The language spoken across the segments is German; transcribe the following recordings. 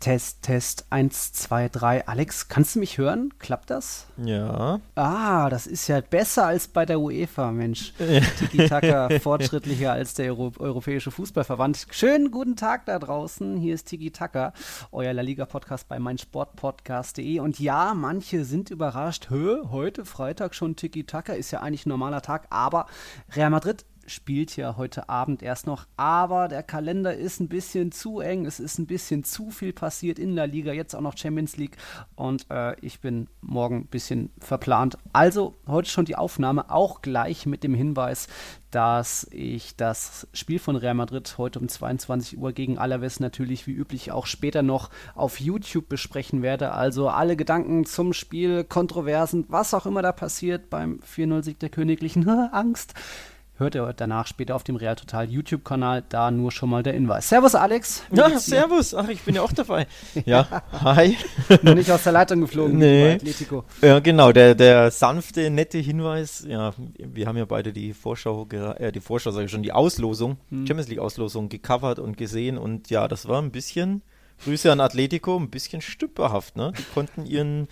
Test, Test, 1, 2, 3. Alex, kannst du mich hören? Klappt das? Ja. Ah, das ist ja besser als bei der UEFA, Mensch. Tiki-Taka fortschrittlicher als der Euro Europäische Fußballverband. Schönen guten Tag da draußen. Hier ist Tiki-Taka, euer La Liga-Podcast bei meinsportpodcast.de. Und ja, manche sind überrascht. Hö, heute Freitag schon Tiki-Taka, ist ja eigentlich ein normaler Tag. Aber Real Madrid spielt ja heute Abend erst noch, aber der Kalender ist ein bisschen zu eng, es ist ein bisschen zu viel passiert in der Liga, jetzt auch noch Champions League und äh, ich bin morgen ein bisschen verplant. Also heute schon die Aufnahme, auch gleich mit dem Hinweis, dass ich das Spiel von Real Madrid heute um 22 Uhr gegen Alaves natürlich wie üblich auch später noch auf YouTube besprechen werde. Also alle Gedanken zum Spiel, Kontroversen, was auch immer da passiert beim 4-0-Sieg der Königlichen, Angst hört ihr danach später auf dem Real Total YouTube-Kanal. Da nur schon mal der Hinweis. Servus, Alex. Ja, servus. Ach, ich bin ja auch dabei. ja, hi. Nur nicht aus der Leitung geflogen. Nee. Atletico. Ja, genau. Der, der sanfte, nette Hinweis. Ja, wir haben ja beide die Vorschau, äh, die Vorschau, sage ich schon, die Auslosung, hm. Champions League-Auslosung gecovert und gesehen. Und ja, das war ein bisschen, Grüße an Atletico, ein bisschen stümperhaft. Ne? Die konnten ihren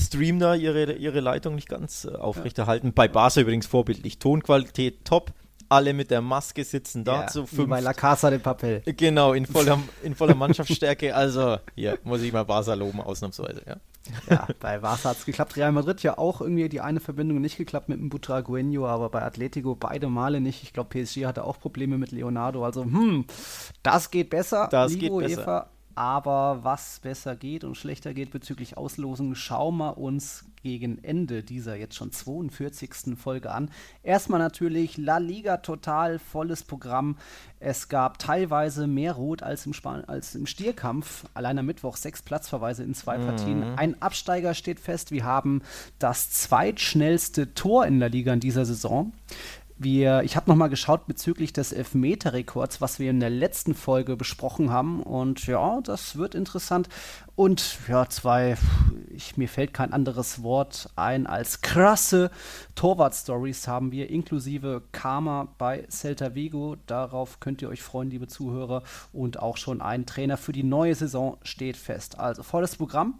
Stream da ihre, ihre Leitung nicht ganz äh, aufrechterhalten. Ja. Bei Barca übrigens vorbildlich. Tonqualität top. Alle mit der Maske sitzen da ja, zu fünf. Bei La Casa de Papel. Genau, in voller, in voller Mannschaftsstärke. Also, hier muss ich mal Barca loben, ausnahmsweise. Ja, ja bei Barca hat es geklappt. Real Madrid ja auch irgendwie die eine Verbindung nicht geklappt mit dem Butragueño, aber bei Atletico beide Male nicht. Ich glaube, PSG hatte auch Probleme mit Leonardo. Also, hm, das geht besser. Das Ligo, geht besser. Eva, aber was besser geht und schlechter geht bezüglich Auslosung, schauen wir uns gegen Ende dieser jetzt schon 42. Folge an. Erstmal natürlich La Liga total volles Programm. Es gab teilweise mehr Rot als im, Span als im Stierkampf. Allein am Mittwoch sechs Platzverweise in zwei mhm. Partien. Ein Absteiger steht fest. Wir haben das zweitschnellste Tor in der Liga in dieser Saison. Wir, ich habe nochmal geschaut bezüglich des Elfmeter-Rekords, was wir in der letzten Folge besprochen haben. Und ja, das wird interessant. Und ja, zwei, ich, mir fällt kein anderes Wort ein als krasse Torwart-Stories haben wir, inklusive Karma bei Celta Vigo. Darauf könnt ihr euch freuen, liebe Zuhörer. Und auch schon ein Trainer für die neue Saison steht fest. Also volles Programm.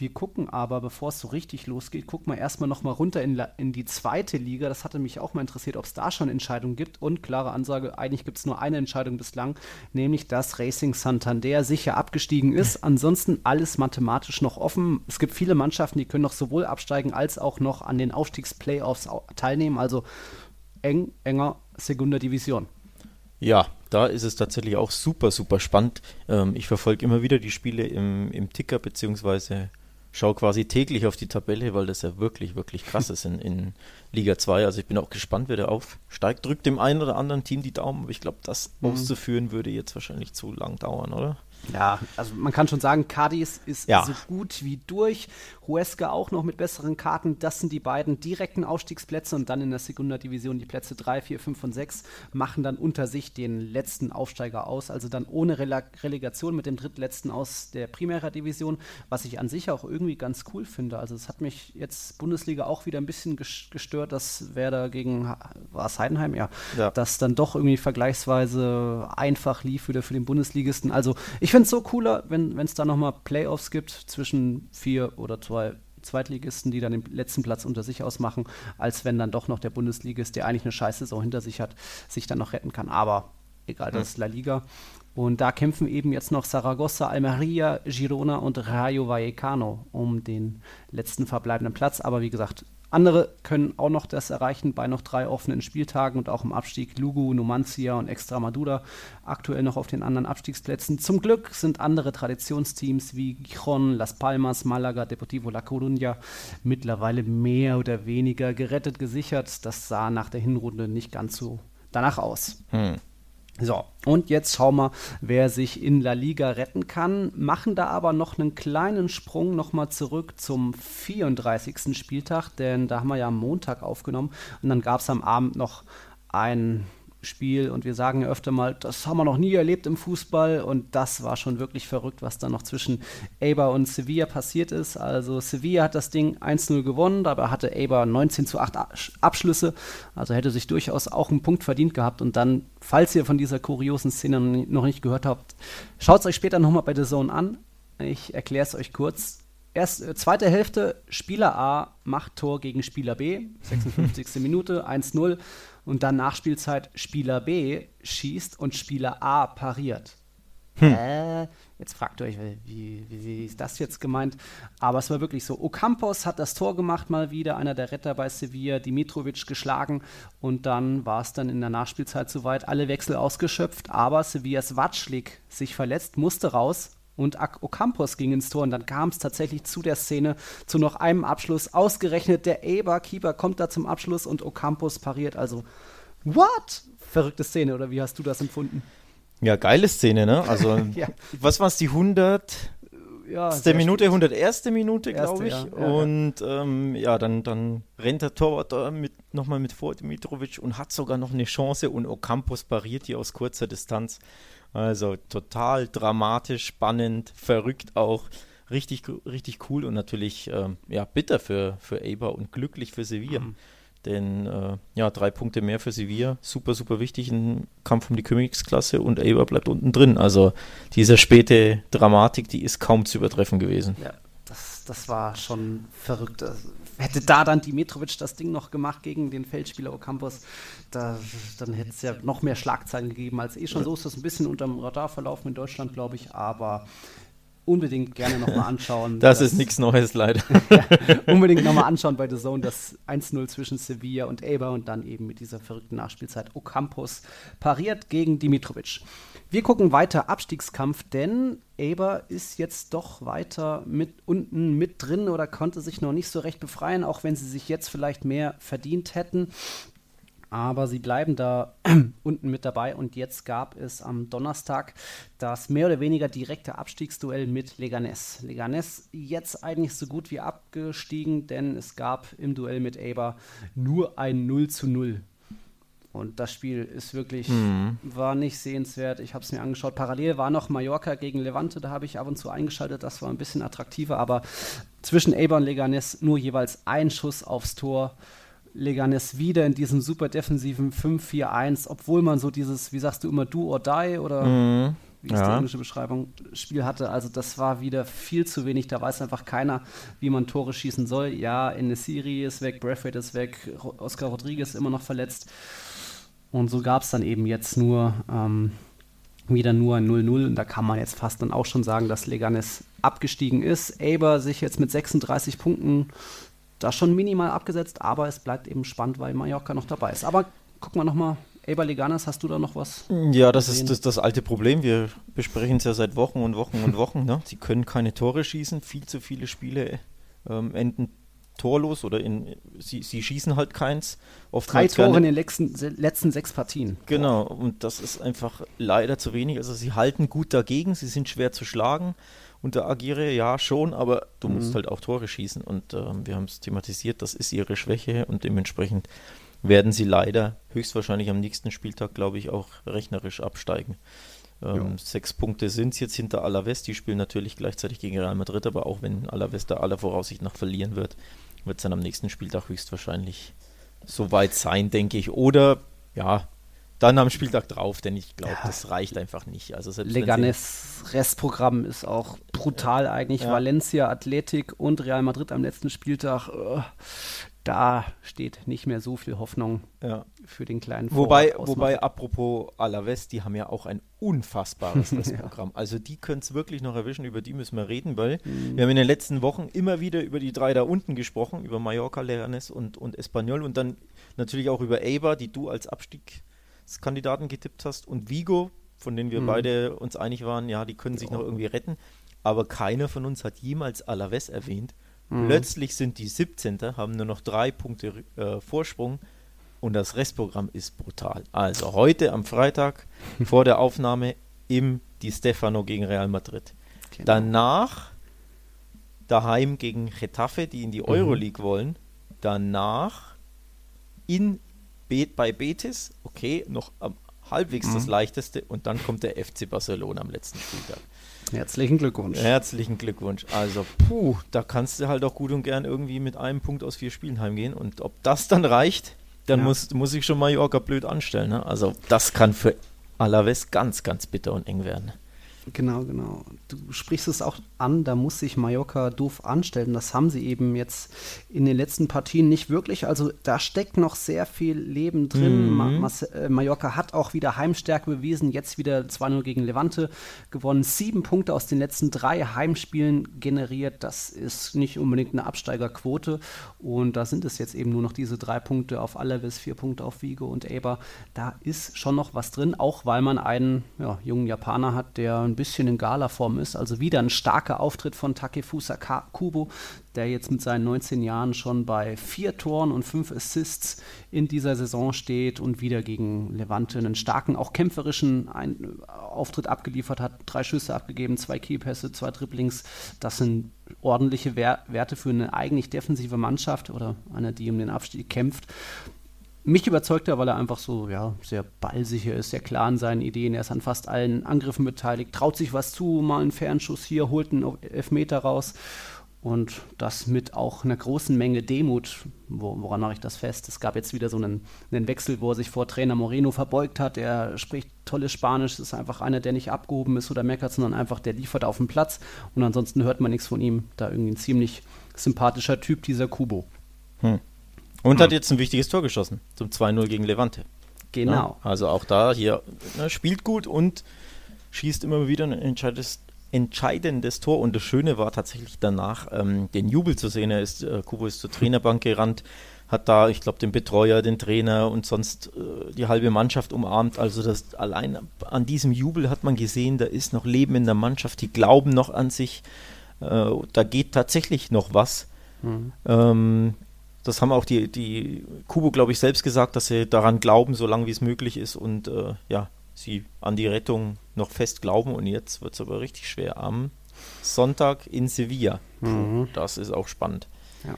Wir gucken aber, bevor es so richtig losgeht, gucken wir erstmal nochmal runter in, in, die zweite Liga. Das hatte mich auch mal interessiert, ob es da schon Entscheidungen gibt. Und klare Ansage, eigentlich gibt es nur eine Entscheidung bislang, nämlich dass Racing Santander sicher abgestiegen ist. Ansonsten alles mathematisch noch offen. Es gibt viele Mannschaften, die können noch sowohl absteigen als auch noch an den Aufstiegsplayoffs teilnehmen. Also eng, enger Segunda Division. Ja, da ist es tatsächlich auch super, super spannend. Ähm, ich verfolge immer wieder die Spiele im, im Ticker beziehungsweise schaue quasi täglich auf die Tabelle, weil das ja wirklich, wirklich krass ist in, in Liga 2. Also ich bin auch gespannt, wer da aufsteigt. Drückt dem einen oder anderen Team die Daumen, aber ich glaube, das mhm. auszuführen würde jetzt wahrscheinlich zu lang dauern, oder? Ja, also man kann schon sagen, Cadiz ist ja. so gut wie durch. Huesca auch noch mit besseren Karten. Das sind die beiden direkten Aufstiegsplätze und dann in der Segunda Division die Plätze 3, 4, 5 und 6 machen dann unter sich den letzten Aufsteiger aus. Also dann ohne Rele Relegation mit dem drittletzten aus der Primera Division, was ich an sich auch irgendwie ganz cool finde. Also es hat mich jetzt Bundesliga auch wieder ein bisschen gestört, dass Werder gegen, war es Heidenheim? Ja, ja. das dann doch irgendwie vergleichsweise einfach lief wieder für den Bundesligisten. Also ich finde es so cooler, wenn es da nochmal Playoffs gibt zwischen vier oder zwei zwei Zweitligisten, die dann den letzten Platz unter sich ausmachen, als wenn dann doch noch der Bundesligist, der eigentlich eine scheiße Saison hinter sich hat, sich dann noch retten kann. Aber egal, das ist La Liga. Und da kämpfen eben jetzt noch Saragossa, Almeria, Girona und Rayo Vallecano um den letzten verbleibenden Platz. Aber wie gesagt, andere können auch noch das erreichen bei noch drei offenen Spieltagen und auch im Abstieg Lugu, Numancia und Extremadura aktuell noch auf den anderen Abstiegsplätzen. Zum Glück sind andere Traditionsteams wie Gijon, Las Palmas, Malaga, Deportivo La Coruña mittlerweile mehr oder weniger gerettet, gesichert. Das sah nach der Hinrunde nicht ganz so danach aus. Hm. So, und jetzt schauen wir, wer sich in La Liga retten kann. Machen da aber noch einen kleinen Sprung nochmal zurück zum 34. Spieltag, denn da haben wir ja am Montag aufgenommen und dann gab es am Abend noch ein Spiel und wir sagen ja öfter mal, das haben wir noch nie erlebt im Fußball und das war schon wirklich verrückt, was da noch zwischen Eibar und Sevilla passiert ist. Also Sevilla hat das Ding 1-0 gewonnen, dabei hatte Eibar 19 zu 8 Abschlüsse, also hätte sich durchaus auch einen Punkt verdient gehabt und dann, falls ihr von dieser kuriosen Szene noch nicht gehört habt, schaut es euch später nochmal bei The Zone an. Ich erkläre es euch kurz. Erst äh, zweite Hälfte, Spieler A macht Tor gegen Spieler B, 56. Minute, 1-0. Und dann Nachspielzeit, Spieler B schießt und Spieler A pariert. Hm. Äh, jetzt fragt ihr euch, wie, wie, wie, ist das jetzt gemeint? Aber es war wirklich so. Ocampos hat das Tor gemacht mal wieder, einer der Retter bei Sevilla, Dimitrovic geschlagen und dann war es dann in der Nachspielzeit soweit, alle Wechsel ausgeschöpft, aber Sevillas Watschlik sich verletzt, musste raus und Ocampos ging ins Tor und dann kam es tatsächlich zu der Szene, zu noch einem Abschluss. Ausgerechnet der Eber-Keeper kommt da zum Abschluss und Ocampos pariert. Also, what? Verrückte Szene, oder wie hast du das empfunden? Ja, geile Szene, ne? Also, ja. was war es, die 100? Ja, der Minute, 101. Minute, glaube ich. Ja, ja, und ähm, ja, dann, dann rennt der Torwart da mit, nochmal mit vor Dimitrovic und hat sogar noch eine Chance und Ocampos pariert hier aus kurzer Distanz. Also total dramatisch, spannend, verrückt auch. Richtig, richtig cool und natürlich ähm, ja, bitter für, für Eber und glücklich für Sevilla. Mhm. Denn äh, ja, drei Punkte mehr für Sevilla, super, super wichtig im Kampf um die Königsklasse und Eber bleibt unten drin. Also diese späte Dramatik, die ist kaum zu übertreffen gewesen. Ja, das, das war schon verrückt. Also, hätte da dann Dimitrovic das Ding noch gemacht gegen den Feldspieler Ocampos, da, dann hätte es ja noch mehr Schlagzeilen gegeben als eh schon. So ist das ein bisschen unterm Radar verlaufen in Deutschland, glaube ich, aber unbedingt gerne nochmal anschauen. das, das, ist nichts Neues, leider. ja, unbedingt nochmal anschauen bei The Zone, das 1-0 zwischen Sevilla und Eber und dann eben mit dieser verrückten Nachspielzeit Ocampos pariert gegen Dimitrovic. Wir gucken weiter Abstiegskampf, denn Eber ist jetzt doch weiter mit unten mit drin oder konnte sich noch nicht so recht befreien, auch wenn sie sich jetzt vielleicht mehr verdient hätten. Aber sie bleiben da unten mit dabei und jetzt gab es am Donnerstag das mehr oder weniger direkte Abstiegsduell mit Leganes. Leganes jetzt eigentlich so gut wie abgestiegen, denn es gab im Duell mit Eber nur ein 0 zu 0. Und das Spiel ist wirklich, mhm. war nicht sehenswert. Ich habe es mir angeschaut. Parallel war noch Mallorca gegen Levante, da habe ich ab und zu eingeschaltet. Das war ein bisschen attraktiver, aber zwischen Eber und Leganes nur jeweils ein Schuss aufs Tor. Leganes wieder in diesem super defensiven 5-4-1, obwohl man so dieses, wie sagst du immer, Do or Die oder mhm. wie ist ja. die englische Beschreibung, Spiel hatte. Also das war wieder viel zu wenig. Da weiß einfach keiner, wie man Tore schießen soll. Ja, Serie ist weg, Braithwaite ist weg, Oscar Rodriguez immer noch verletzt. Und so gab es dann eben jetzt nur ähm, wieder nur ein 0-0. Und da kann man jetzt fast dann auch schon sagen, dass Leganes abgestiegen ist. Aber sich jetzt mit 36 Punkten da schon minimal abgesetzt, aber es bleibt eben spannend, weil Mallorca noch dabei ist. Aber gucken wir nochmal. Eber Leganes, hast du da noch was? Ja, das ist das, das, alte Problem. Wir besprechen es ja seit Wochen und Wochen und Wochen. Ne? Sie können keine Tore schießen. Viel zu viele Spiele ähm, enden torlos oder in, sie, sie schießen halt keins. Oftmals Drei Tore in den letzten, letzten sechs Partien. Genau, und das ist einfach leider zu wenig. Also sie halten gut dagegen, sie sind schwer zu schlagen. Unter Agire ja schon, aber du mhm. musst halt auch Tore schießen. Und äh, wir haben es thematisiert, das ist ihre Schwäche und dementsprechend werden sie leider höchstwahrscheinlich am nächsten Spieltag, glaube ich, auch rechnerisch absteigen. Ähm, sechs Punkte sind es jetzt hinter Alaves. Die spielen natürlich gleichzeitig gegen Real Madrid, aber auch wenn Alaves da aller Voraussicht nach verlieren wird, wird es dann am nächsten Spieltag höchstwahrscheinlich soweit sein, denke ich. Oder ja, dann am Spieltag drauf, denn ich glaube, ja. das reicht einfach nicht. Also Leganes Restprogramm ist auch brutal eigentlich. Ja. Valencia, Athletik und Real Madrid am letzten Spieltag. Da steht nicht mehr so viel Hoffnung ja. für den kleinen Wobei, wobei, apropos Alaves, die haben ja auch ein unfassbares Restprogramm. ja. Also die können es wirklich noch erwischen, über die müssen wir reden, weil mhm. wir haben in den letzten Wochen immer wieder über die drei da unten gesprochen, über Mallorca, Leganes und, und Espanyol und dann natürlich auch über Eibar, die du als Abstiegskandidaten getippt hast und Vigo, von denen wir mhm. beide uns einig waren, ja, die können sich noch irgendwie retten. Aber keiner von uns hat jemals Alaves erwähnt. Mhm. Plötzlich sind die 17. haben nur noch drei Punkte äh, Vorsprung und das Restprogramm ist brutal. Also heute am Freitag vor der Aufnahme im Di Stefano gegen Real Madrid. Genau. Danach daheim gegen Getafe, die in die mhm. Euroleague wollen. Danach in bei Betis, okay, noch am halbwegs mhm. das leichteste und dann kommt der FC Barcelona am letzten Spieltag. Herzlichen Glückwunsch. Herzlichen Glückwunsch. Also, puh, da kannst du halt auch gut und gern irgendwie mit einem Punkt aus vier Spielen heimgehen. Und ob das dann reicht, dann ja. muss, muss ich schon Mallorca blöd anstellen. Ne? Also, das kann für Alaves ganz, ganz bitter und eng werden. Genau, genau. Du sprichst es auch an, da muss sich Mallorca doof anstellen. Das haben sie eben jetzt in den letzten Partien nicht wirklich. Also da steckt noch sehr viel Leben drin. Mhm. Ma äh, Mallorca hat auch wieder Heimstärke bewiesen. Jetzt wieder 2-0 gegen Levante gewonnen. Sieben Punkte aus den letzten drei Heimspielen generiert. Das ist nicht unbedingt eine Absteigerquote. Und da sind es jetzt eben nur noch diese drei Punkte auf Alaves, vier Punkte auf Vigo und Eber. Da ist schon noch was drin, auch weil man einen ja, jungen Japaner hat, der ein bisschen in Gala-Form ist. Also wieder ein starker Auftritt von Takefusa Kubo, der jetzt mit seinen 19 Jahren schon bei vier Toren und fünf Assists in dieser Saison steht und wieder gegen Levante einen starken, auch kämpferischen Ein Auftritt abgeliefert hat. Drei Schüsse abgegeben, zwei Keypässe, zwei Dribblings. Das sind ordentliche Wer Werte für eine eigentlich defensive Mannschaft oder eine, die um den Abstieg kämpft. Mich überzeugt er, weil er einfach so ja, sehr ballsicher ist, sehr klar in seinen Ideen. Er ist an fast allen Angriffen beteiligt, traut sich was zu, mal einen Fernschuss hier, holt einen Elfmeter raus. Und das mit auch einer großen Menge Demut. Wo, woran mache ich das fest? Es gab jetzt wieder so einen, einen, Wechsel, wo er sich vor Trainer Moreno verbeugt hat. Er spricht tolles Spanisch, ist einfach einer, der nicht abgehoben ist oder meckert, sondern einfach, der liefert auf dem Platz. Und ansonsten hört man nichts von ihm. Da irgendwie ein ziemlich sympathischer Typ, dieser Kubo. Hm. Und hm. hat jetzt ein wichtiges Tor geschossen zum 2-0 gegen Levante. Genau. Ja, also auch da hier ne, spielt gut und schießt immer wieder ein entscheidendes, entscheidendes Tor. Und das Schöne war tatsächlich danach, ähm, den Jubel zu sehen. Er ist, äh, Kubo ist zur Trainerbank gerannt, hat da, ich glaube, den Betreuer, den Trainer und sonst äh, die halbe Mannschaft umarmt. Also das allein an diesem Jubel hat man gesehen, da ist noch Leben in der Mannschaft, die glauben noch an sich. Äh, da geht tatsächlich noch was. Mhm. Ähm, das haben auch die, die Kubo, glaube ich, selbst gesagt, dass sie daran glauben, solange wie es möglich ist und äh, ja, sie an die Rettung noch fest glauben. Und jetzt wird es aber richtig schwer am Sonntag in Sevilla. Mhm. Das ist auch spannend. Ja.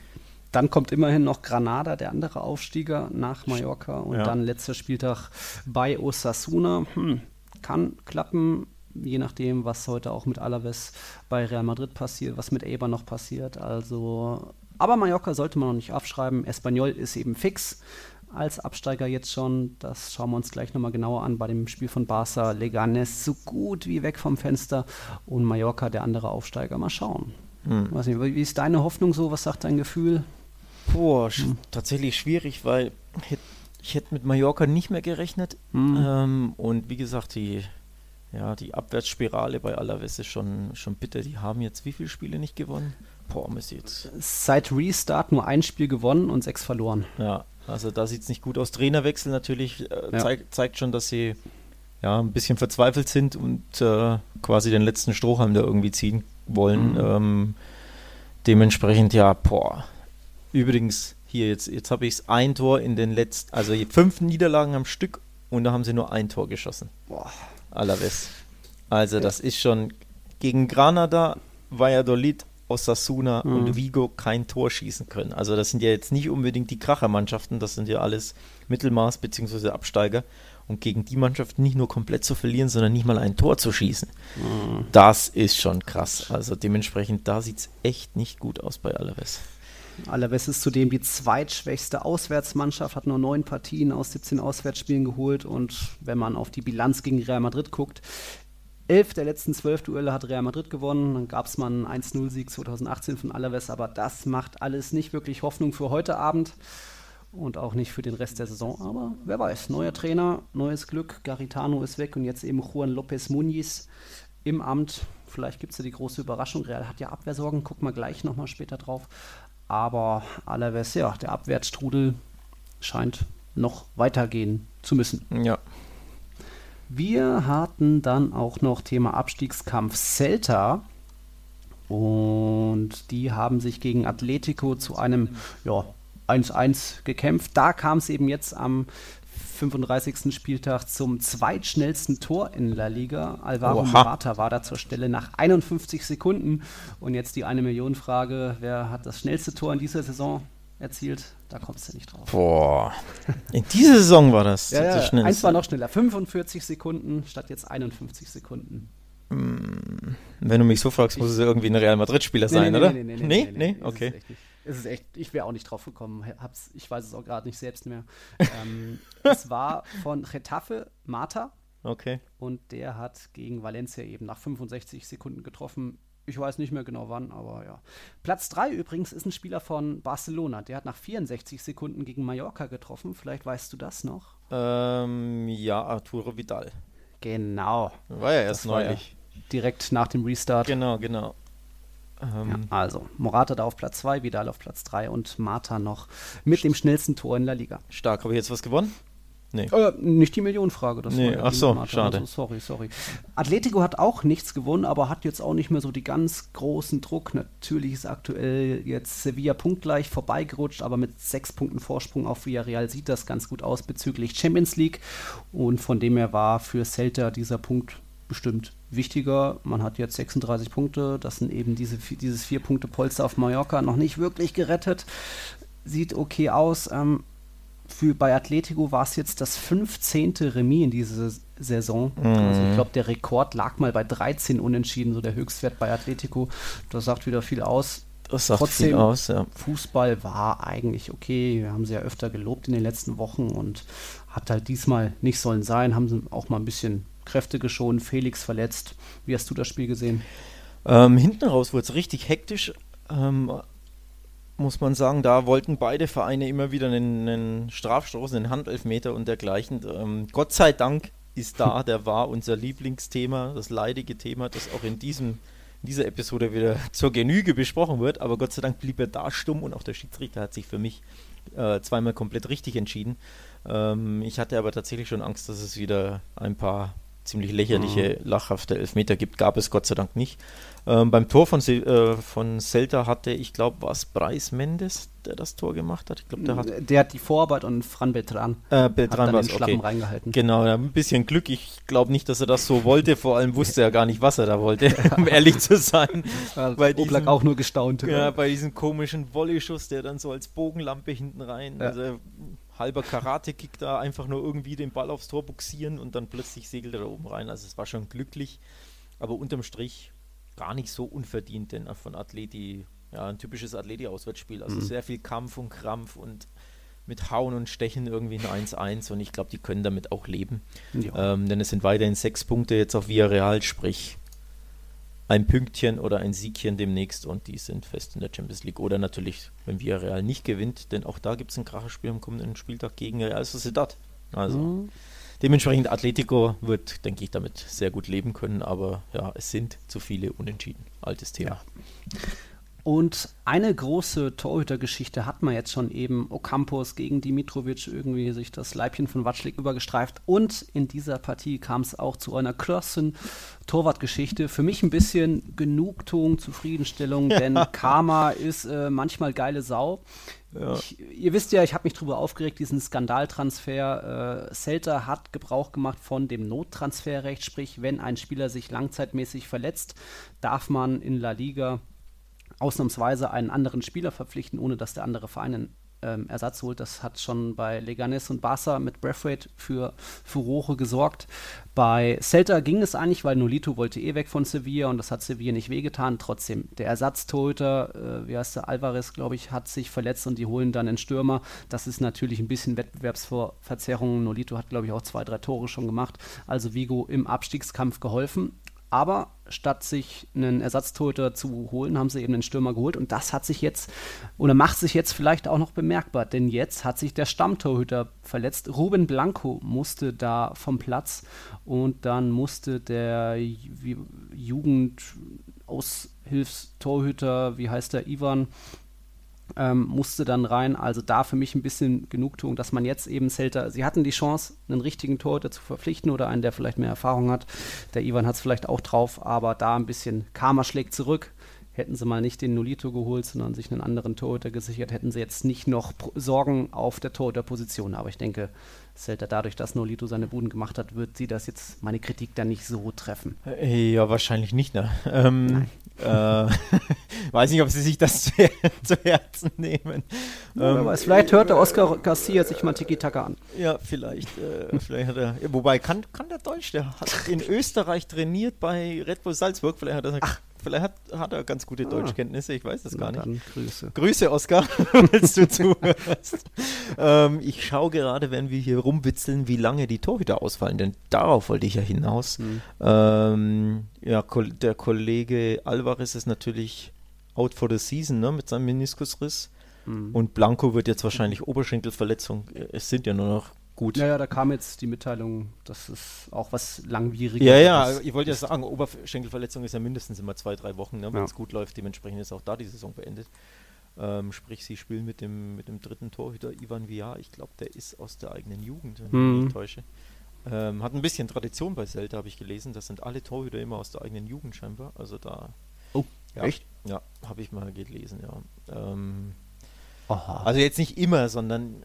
Dann kommt immerhin noch Granada, der andere Aufstieger nach Mallorca. Und ja. dann letzter Spieltag bei Osasuna. Hm, kann klappen, je nachdem, was heute auch mit Alaves bei Real Madrid passiert, was mit Eber noch passiert. Also aber Mallorca sollte man noch nicht aufschreiben. Espanyol ist eben fix als Absteiger jetzt schon. Das schauen wir uns gleich nochmal genauer an bei dem Spiel von Barca. Leganes so gut wie weg vom Fenster und Mallorca der andere Aufsteiger. Mal schauen. Hm. Weiß nicht, wie ist deine Hoffnung so? Was sagt dein Gefühl? Boah, hm. tatsächlich schwierig, weil ich hätte mit Mallorca nicht mehr gerechnet. Hm. Ähm, und wie gesagt, die, ja, die Abwärtsspirale bei Alaves ist schon, schon bitter. Die haben jetzt wie viele Spiele nicht gewonnen? Boah, jetzt. Seit Restart nur ein Spiel gewonnen und sechs verloren. Ja, also da sieht es nicht gut aus. Trainerwechsel natürlich äh, ja. zeig, zeigt schon, dass sie ja, ein bisschen verzweifelt sind und äh, quasi den letzten Strohhalm da irgendwie ziehen wollen. Mhm. Ähm, dementsprechend, ja, boah. Übrigens, hier jetzt, jetzt habe ich es ein Tor in den letzten, also fünf Niederlagen am Stück und da haben sie nur ein Tor geschossen. Boah. Alaves. Also ja. das ist schon gegen Granada, Valladolid, Osasuna mhm. und Vigo kein Tor schießen können. Also das sind ja jetzt nicht unbedingt die Krachermannschaften, das sind ja alles Mittelmaß bzw. Absteiger. Und gegen die Mannschaft nicht nur komplett zu verlieren, sondern nicht mal ein Tor zu schießen. Mhm. Das ist schon krass. Also dementsprechend, da sieht es echt nicht gut aus bei Alaves. Alaves ist zudem die zweitschwächste Auswärtsmannschaft, hat nur neun Partien aus 17 Auswärtsspielen geholt. Und wenn man auf die Bilanz gegen Real Madrid guckt, elf der letzten zwölf Duelle hat Real Madrid gewonnen. Dann gab es mal einen 1-0-Sieg 2018 von Alaves, aber das macht alles nicht wirklich Hoffnung für heute Abend und auch nicht für den Rest der Saison. Aber wer weiß, neuer Trainer, neues Glück. Garitano ist weg und jetzt eben Juan López Muniz im Amt. Vielleicht gibt es ja die große Überraschung. Real hat ja Abwehrsorgen, gucken wir gleich nochmal später drauf. Aber Alaves, ja, der Abwärtsstrudel scheint noch weitergehen zu müssen. Ja, wir hatten dann auch noch Thema Abstiegskampf Celta. Und die haben sich gegen Atletico zu einem ja, 1-1 gekämpft. Da kam es eben jetzt am 35. Spieltag zum zweitschnellsten Tor in La Liga. Alvaro Oha. Morata war da zur Stelle nach 51 Sekunden. Und jetzt die eine Million Frage, wer hat das schnellste Tor in dieser Saison? Erzielt. Da kommst du nicht drauf. Boah. In dieser Saison war das. ja, ja. schnell. Eins war noch schneller. 45 Sekunden statt jetzt 51 Sekunden. Hm. Wenn du mich so fragst, muss es irgendwie ein Real Madrid-Spieler nee, sein, nee, oder? Nee, nee, nee. Nee, nee, nee okay. Es ist echt, ich wäre auch nicht drauf gekommen. Hab's, ich weiß es auch gerade nicht selbst mehr. ähm, es war von Retafe Marta. Okay. Und der hat gegen Valencia eben nach 65 Sekunden getroffen. Ich weiß nicht mehr genau wann, aber ja. Platz 3 übrigens ist ein Spieler von Barcelona. Der hat nach 64 Sekunden gegen Mallorca getroffen. Vielleicht weißt du das noch? Ähm, ja, Arturo Vidal. Genau. War ja erst neulich. Ja direkt nach dem Restart. Genau, genau. Ähm. Ja, also, Morata da auf Platz 2, Vidal auf Platz 3 und Marta noch mit dem schnellsten Tor in der Liga. Stark. Habe ich jetzt was gewonnen? Nee. Äh, nicht die Millionenfrage. Das nee, ach so, schade. Also, sorry, sorry. Atletico hat auch nichts gewonnen, aber hat jetzt auch nicht mehr so die ganz großen Druck. Natürlich ist aktuell jetzt Sevilla punktgleich vorbeigerutscht, aber mit sechs Punkten Vorsprung auf Villarreal sieht das ganz gut aus bezüglich Champions League. Und von dem her war für Celta dieser Punkt bestimmt wichtiger. Man hat jetzt 36 Punkte. Das sind eben diese, dieses vier Punkte Polster auf Mallorca noch nicht wirklich gerettet. Sieht okay aus. Ähm, für bei Atletico war es jetzt das 15. Remis in dieser Saison. Mhm. Also ich glaube, der Rekord lag mal bei 13 Unentschieden, so der Höchstwert bei Atletico. Das sagt wieder viel aus. Das sagt Trotzdem, viel aus, ja. Fußball war eigentlich okay. Wir haben sie ja öfter gelobt in den letzten Wochen und hat halt diesmal nicht sollen sein. Haben sie auch mal ein bisschen Kräfte geschont, Felix verletzt. Wie hast du das Spiel gesehen? Ähm, hinten raus wurde es richtig hektisch. Ähm, muss man sagen, da wollten beide Vereine immer wieder einen, einen Strafstoß, einen Handelfmeter und dergleichen. Ähm, Gott sei Dank ist da, der war unser Lieblingsthema, das leidige Thema, das auch in diesem in dieser Episode wieder zur Genüge besprochen wird, aber Gott sei Dank blieb er da stumm und auch der Schiedsrichter hat sich für mich äh, zweimal komplett richtig entschieden. Ähm, ich hatte aber tatsächlich schon Angst, dass es wieder ein paar ziemlich lächerliche, mhm. lachhafte Elfmeter gibt. Gab es Gott sei Dank nicht. Ähm, beim Tor von, äh, von Celta hatte, ich glaube, war es Bryce Mendes, der das Tor gemacht hat. Ich glaube, der hat. Der hat die Vorarbeit und Fran Beltran, äh, Beltran hat dann den Schlappen okay. reingehalten. Genau, ein bisschen Glück. Ich glaube nicht, dass er das so wollte. Vor allem wusste er gar nicht, was er da wollte, um ehrlich zu sein. Ja, bei Oblak auch nur gestaunt. Ja, bei diesem komischen Volley-Schuss, der dann so als Bogenlampe hinten rein. Ja. Also, halber Karate-Kick da, einfach nur irgendwie den Ball aufs Tor buxieren und dann plötzlich segelt er da oben rein. Also es war schon glücklich, aber unterm Strich gar nicht so unverdient, denn von Athleti, ja, ein typisches Athleti-Auswärtsspiel. Also mhm. sehr viel Kampf und Krampf und mit Hauen und Stechen irgendwie ein 1-1 und ich glaube, die können damit auch leben. Ja. Ähm, denn es sind weiterhin sechs Punkte jetzt auf Villarreal, sprich ein Pünktchen oder ein Siegchen demnächst und die sind fest in der Champions League. Oder natürlich, wenn Villarreal nicht gewinnt, denn auch da gibt es ein Kracherspiel am kommenden Spieltag gegen Real Sociedad. Also mhm. dementsprechend Atletico wird, denke ich, damit sehr gut leben können, aber ja, es sind zu viele Unentschieden. Altes Thema. Ja. Und eine große Torhütergeschichte hat man jetzt schon eben. Ocampos gegen Dimitrovic irgendwie sich das Leibchen von Watschlik übergestreift. Und in dieser Partie kam es auch zu einer kurzen Torwartgeschichte. Für mich ein bisschen Genugtuung, Zufriedenstellung, denn Karma ist äh, manchmal geile Sau. Ja. Ich, ihr wisst ja, ich habe mich darüber aufgeregt, diesen Skandaltransfer. Äh, Celta hat Gebrauch gemacht von dem Nottransferrecht, sprich, wenn ein Spieler sich langzeitmäßig verletzt, darf man in La Liga ausnahmsweise einen anderen Spieler verpflichten, ohne dass der andere Verein einen ähm, Ersatz holt. Das hat schon bei Leganes und Barca mit Braithwaite für Furore gesorgt. Bei Celta ging es eigentlich, weil Nolito wollte eh weg von Sevilla und das hat Sevilla nicht wehgetan. Trotzdem, der Ersatztorhüter, äh, wie heißt der, Alvarez, glaube ich, hat sich verletzt und die holen dann einen Stürmer. Das ist natürlich ein bisschen Wettbewerbsverzerrung. Nolito hat, glaube ich, auch zwei, drei Tore schon gemacht. Also Vigo im Abstiegskampf geholfen. Aber statt sich einen Ersatztorhüter zu holen, haben sie eben einen Stürmer geholt. Und das hat sich jetzt oder macht sich jetzt vielleicht auch noch bemerkbar, denn jetzt hat sich der Stammtorhüter verletzt. Ruben Blanco musste da vom Platz und dann musste der Jugendaushilfstorhüter, wie heißt der, Ivan, ähm, musste dann rein. Also da für mich ein bisschen Genugtuung, dass man jetzt eben Celta, sie hatten die Chance, einen richtigen Torhüter zu verpflichten oder einen, der vielleicht mehr Erfahrung hat. Der Ivan hat es vielleicht auch drauf, aber da ein bisschen Karma schlägt zurück. Hätten sie mal nicht den Nolito geholt, sondern sich einen anderen Torhüter gesichert, hätten sie jetzt nicht noch Sorgen auf der Torhüterposition. Aber ich denke, Celta dadurch, dass Nolito seine Buden gemacht hat, wird sie das jetzt, meine Kritik, dann nicht so treffen. Ja, wahrscheinlich nicht. Ne? Ähm, äh, weiß nicht, ob sie sich das zu, zu Herzen nehmen. Ja, ähm, weiß, vielleicht hört der Oscar Garcia sich mal Tiki-Taka an. Ja, vielleicht. Äh, vielleicht hat er, wobei, kann, kann der Deutsch, der hat in Österreich trainiert bei Red Bull Salzburg, vielleicht hat er Ach, Vielleicht hat, hat er ganz gute ah. Deutschkenntnisse, ich weiß es gar nicht. Grüße. Grüße, Oskar, wenn du zuhörst. ähm, ich schaue gerade, wenn wir hier rumwitzeln, wie lange die Torhüter ausfallen, denn darauf wollte ich ja hinaus. Hm. Ähm, ja, der Kollege Alvarez ist natürlich out for the season ne, mit seinem Meniskusriss. Hm. Und Blanco wird jetzt wahrscheinlich Oberschenkelverletzung. Es sind ja nur noch gut. Ja, ja, da kam jetzt die Mitteilung, dass es auch was langwieriges Ja, ja, ist. ich wollte ja sagen, Oberschenkelverletzung ist ja mindestens immer zwei, drei Wochen, ne, wenn es ja. gut läuft. Dementsprechend ist auch da die Saison beendet. Ähm, sprich, sie spielen mit dem, mit dem dritten Torhüter Ivan Villar. Ich glaube, der ist aus der eigenen Jugend, wenn ich mich nicht täusche. Ähm, hat ein bisschen Tradition bei Celta, habe ich gelesen. Das sind alle Torhüter immer aus der eigenen Jugend scheinbar. Also da. Oh, ja, echt? Ja, habe ich mal gelesen, ja. Ähm, also jetzt nicht immer, sondern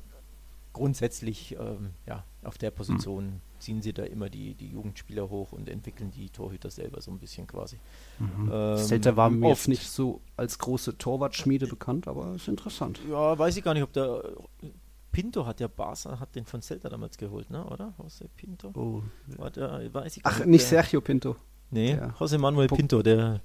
grundsätzlich ähm, ja, auf der Position mhm. ziehen sie da immer die, die Jugendspieler hoch und entwickeln die Torhüter selber so ein bisschen quasi. Mhm. Ähm, Celta war mir oft nicht so als große Torwartschmiede bekannt, aber ist interessant. Ja, weiß ich gar nicht, ob der Pinto hat ja Barca, hat den von Celta damals geholt, ne? oder? José Pinto? Oh. War der, weiß ich Ach, nicht, nicht Sergio Pinto. Nee, ja. José Manuel Pinto, der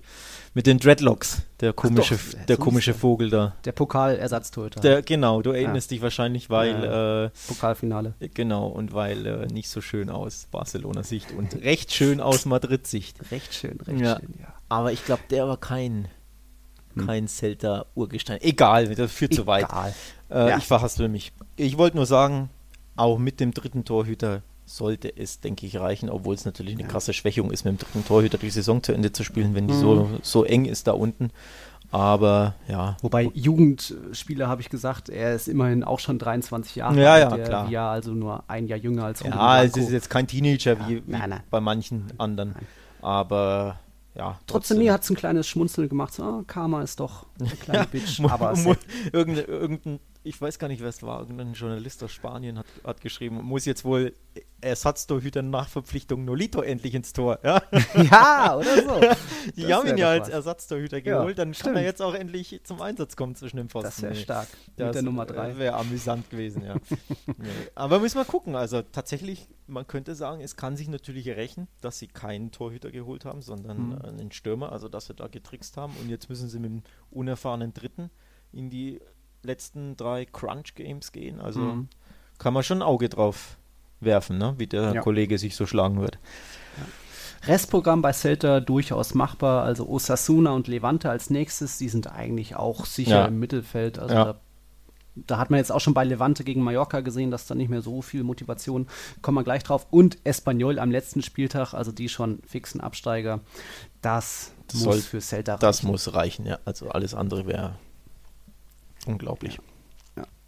mit den Dreadlocks, der komische, doch, der komische Vogel da. Der Pokalersatztorhüter. Der, genau, du erinnerst ja. dich wahrscheinlich, weil ja, äh, Pokalfinale. Genau, und weil äh, nicht so schön aus Barcelona-Sicht und recht schön aus Madrid-Sicht. Recht schön, recht schön, ja. Aber ich glaube, der war kein, hm. kein Celta-Urgestein. Egal, das führt zu weit. Äh, ich verhaspel mich. Ich wollte nur sagen, auch mit dem dritten Torhüter sollte es, denke ich, reichen, obwohl es natürlich eine krasse Schwächung ist, mit dem dritten Torhüter die Saison zu Ende zu spielen, wenn die mhm. so, so eng ist da unten. Aber ja. Wobei Jugendspieler habe ich gesagt, er ist immerhin auch schon 23 Jahre ja, alt. Ja, klar. Ja, also nur ein Jahr jünger als Ja, es ist jetzt kein Teenager ja, wie, nein, nein. bei manchen anderen. Nein. Aber ja. Trotzdem, mir hat es ein kleines Schmunzeln gemacht. So, oh, Karma ist doch eine kleine Bitch. aber irgendein, irgendein ich weiß gar nicht, wer es war, irgendein Journalist aus Spanien hat, hat geschrieben, muss jetzt wohl Ersatztorhüter nach Verpflichtung Nolito endlich ins Tor. Ja, ja oder so. Die haben ihn ja als Ersatztorhüter geholt, ja, dann stimmt. kann er jetzt auch endlich zum Einsatz kommen zwischen den Pfosten. Das wäre stark. Das mit der Nummer 3. Wäre amüsant gewesen, ja. nee. Aber müssen wir gucken. Also tatsächlich, man könnte sagen, es kann sich natürlich rächen, dass sie keinen Torhüter geholt haben, sondern mhm. einen Stürmer, also dass sie da getrickst haben. Und jetzt müssen sie mit dem unerfahrenen Dritten in die letzten drei Crunch-Games gehen. Also mhm. kann man schon ein Auge drauf werfen, ne? wie der ja. Kollege sich so schlagen wird. Ja. Restprogramm bei Celta durchaus machbar. Also Osasuna und Levante als nächstes, die sind eigentlich auch sicher ja. im Mittelfeld. Also da, da, hat man jetzt auch schon bei Levante gegen Mallorca gesehen, dass da nicht mehr so viel Motivation, kommen wir gleich drauf. Und Espanyol am letzten Spieltag, also die schon fixen Absteiger. Das, das muss für Celta reichen. Das muss reichen, ja. Also alles andere wäre Unglaublich. Ja.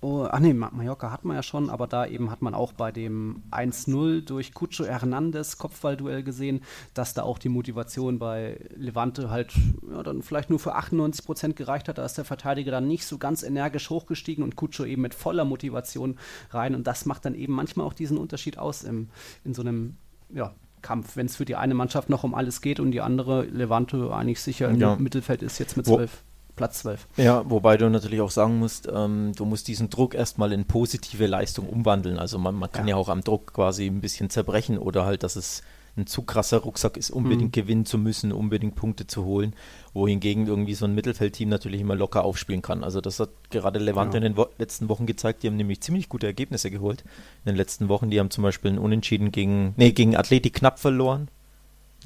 Oh, ach nee, Mallorca hat man ja schon, aber da eben hat man auch bei dem 1-0 durch Cucho Hernandez Kopfballduell gesehen, dass da auch die Motivation bei Levante halt ja, dann vielleicht nur für 98 Prozent gereicht hat. Da ist der Verteidiger dann nicht so ganz energisch hochgestiegen und Cucho eben mit voller Motivation rein. Und das macht dann eben manchmal auch diesen Unterschied aus im, in so einem ja, Kampf, wenn es für die eine Mannschaft noch um alles geht und die andere Levante eigentlich sicher ja. im Mittelfeld ist jetzt mit zwölf. Platz 12. Ja, wobei du natürlich auch sagen musst, ähm, du musst diesen Druck erstmal in positive Leistung umwandeln. Also man, man kann ja. ja. auch am Druck quasi ein bisschen zerbrechen oder halt, dass es ein zu krasser Rucksack ist, unbedingt mhm. gewinnen zu müssen, unbedingt Punkte zu holen, wohingegen irgendwie so ein Mittelfeldteam natürlich immer locker aufspielen kann. Also das hat gerade Levante ja. in den wo letzten Wochen gezeigt, die haben nämlich ziemlich gute Ergebnisse geholt in den letzten Wochen. Die haben zum Beispiel ein Unentschieden gegen, nee, gegen Athletik knapp verloren,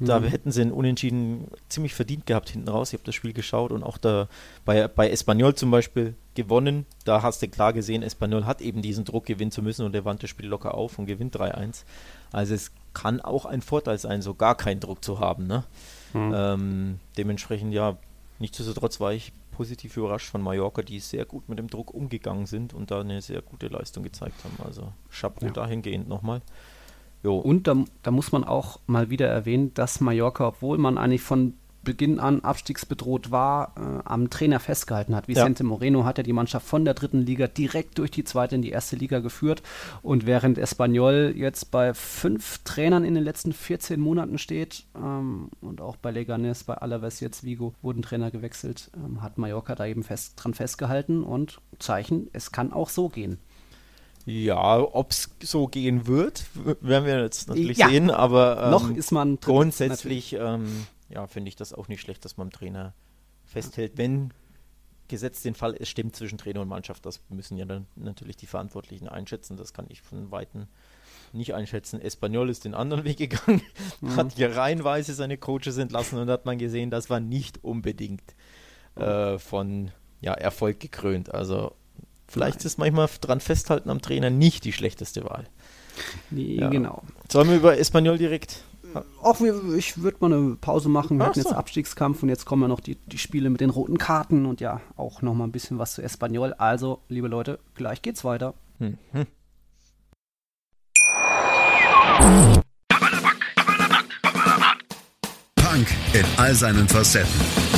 da mhm. hätten sie einen Unentschieden ziemlich verdient gehabt hinten raus. Ich habe das Spiel geschaut und auch da bei, bei Espanyol zum Beispiel gewonnen. Da hast du klar gesehen, Espanyol hat eben diesen Druck gewinnen zu müssen und der wand das Spiel locker auf und gewinnt 3-1. Also es kann auch ein Vorteil sein, so gar keinen Druck zu haben. Ne? Mhm. Ähm, dementsprechend, ja, nichtsdestotrotz war ich positiv überrascht von Mallorca, die sehr gut mit dem Druck umgegangen sind und da eine sehr gute Leistung gezeigt haben. Also Chapeau ja. dahingehend nochmal. Jo. Und da, da muss man auch mal wieder erwähnen, dass Mallorca, obwohl man eigentlich von Beginn an abstiegsbedroht war, äh, am Trainer festgehalten hat. Vicente ja. Moreno hat ja die Mannschaft von der dritten Liga direkt durch die zweite in die erste Liga geführt. Und während Espanyol jetzt bei fünf Trainern in den letzten 14 Monaten steht ähm, und auch bei Leganes, bei Alaves jetzt Vigo wurden Trainer gewechselt, ähm, hat Mallorca da eben fest, dran festgehalten und Zeichen, es kann auch so gehen. Ja, ob es so gehen wird, werden wir jetzt natürlich ja. sehen, aber ähm, noch ist man grundsätzlich ähm, ja, finde ich das auch nicht schlecht, dass man Trainer festhält, wenn gesetzt den Fall, es stimmt zwischen Trainer und Mannschaft, das müssen ja dann natürlich die Verantwortlichen einschätzen, das kann ich von Weitem nicht einschätzen. Espanyol ist den anderen Weg gegangen, mhm. hat hier reihenweise seine Coaches entlassen und hat man gesehen, das war nicht unbedingt äh, von ja, Erfolg gekrönt. Also vielleicht Nein. ist manchmal dran festhalten am Trainer nicht die schlechteste Wahl. Nee, ja. genau. Sollen wir über Espanyol direkt auch ich würde mal eine Pause machen. Wir Ach hatten jetzt Abstiegskampf und jetzt kommen ja noch die, die Spiele mit den roten Karten und ja, auch noch mal ein bisschen was zu Espanyol. Also, liebe Leute, gleich geht's weiter. Hm. Hm. Punk in all seinen Facetten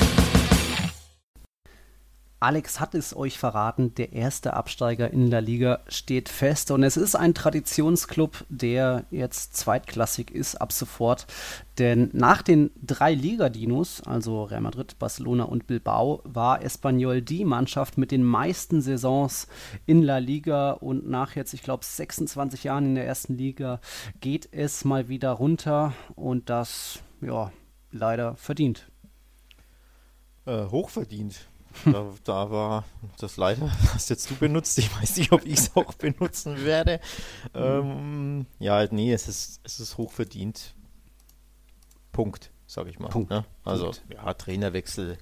Alex hat es euch verraten, der erste Absteiger in der Liga steht fest und es ist ein Traditionsclub, der jetzt zweitklassig ist ab sofort. Denn nach den drei Ligadinos, also Real Madrid, Barcelona und Bilbao, war Espanyol die Mannschaft mit den meisten Saisons in La Liga und nach jetzt, ich glaube, 26 Jahren in der ersten Liga geht es mal wieder runter und das, ja, leider verdient. Äh, hochverdient da, da, war das leider, hast jetzt du benutzt. Ich weiß nicht, ob ich es auch benutzen werde. Ähm, ja, nee, es ist, es ist hochverdient. Punkt, sag ich mal. Punkt. Ne? Also, Punkt. ja, Trainerwechsel,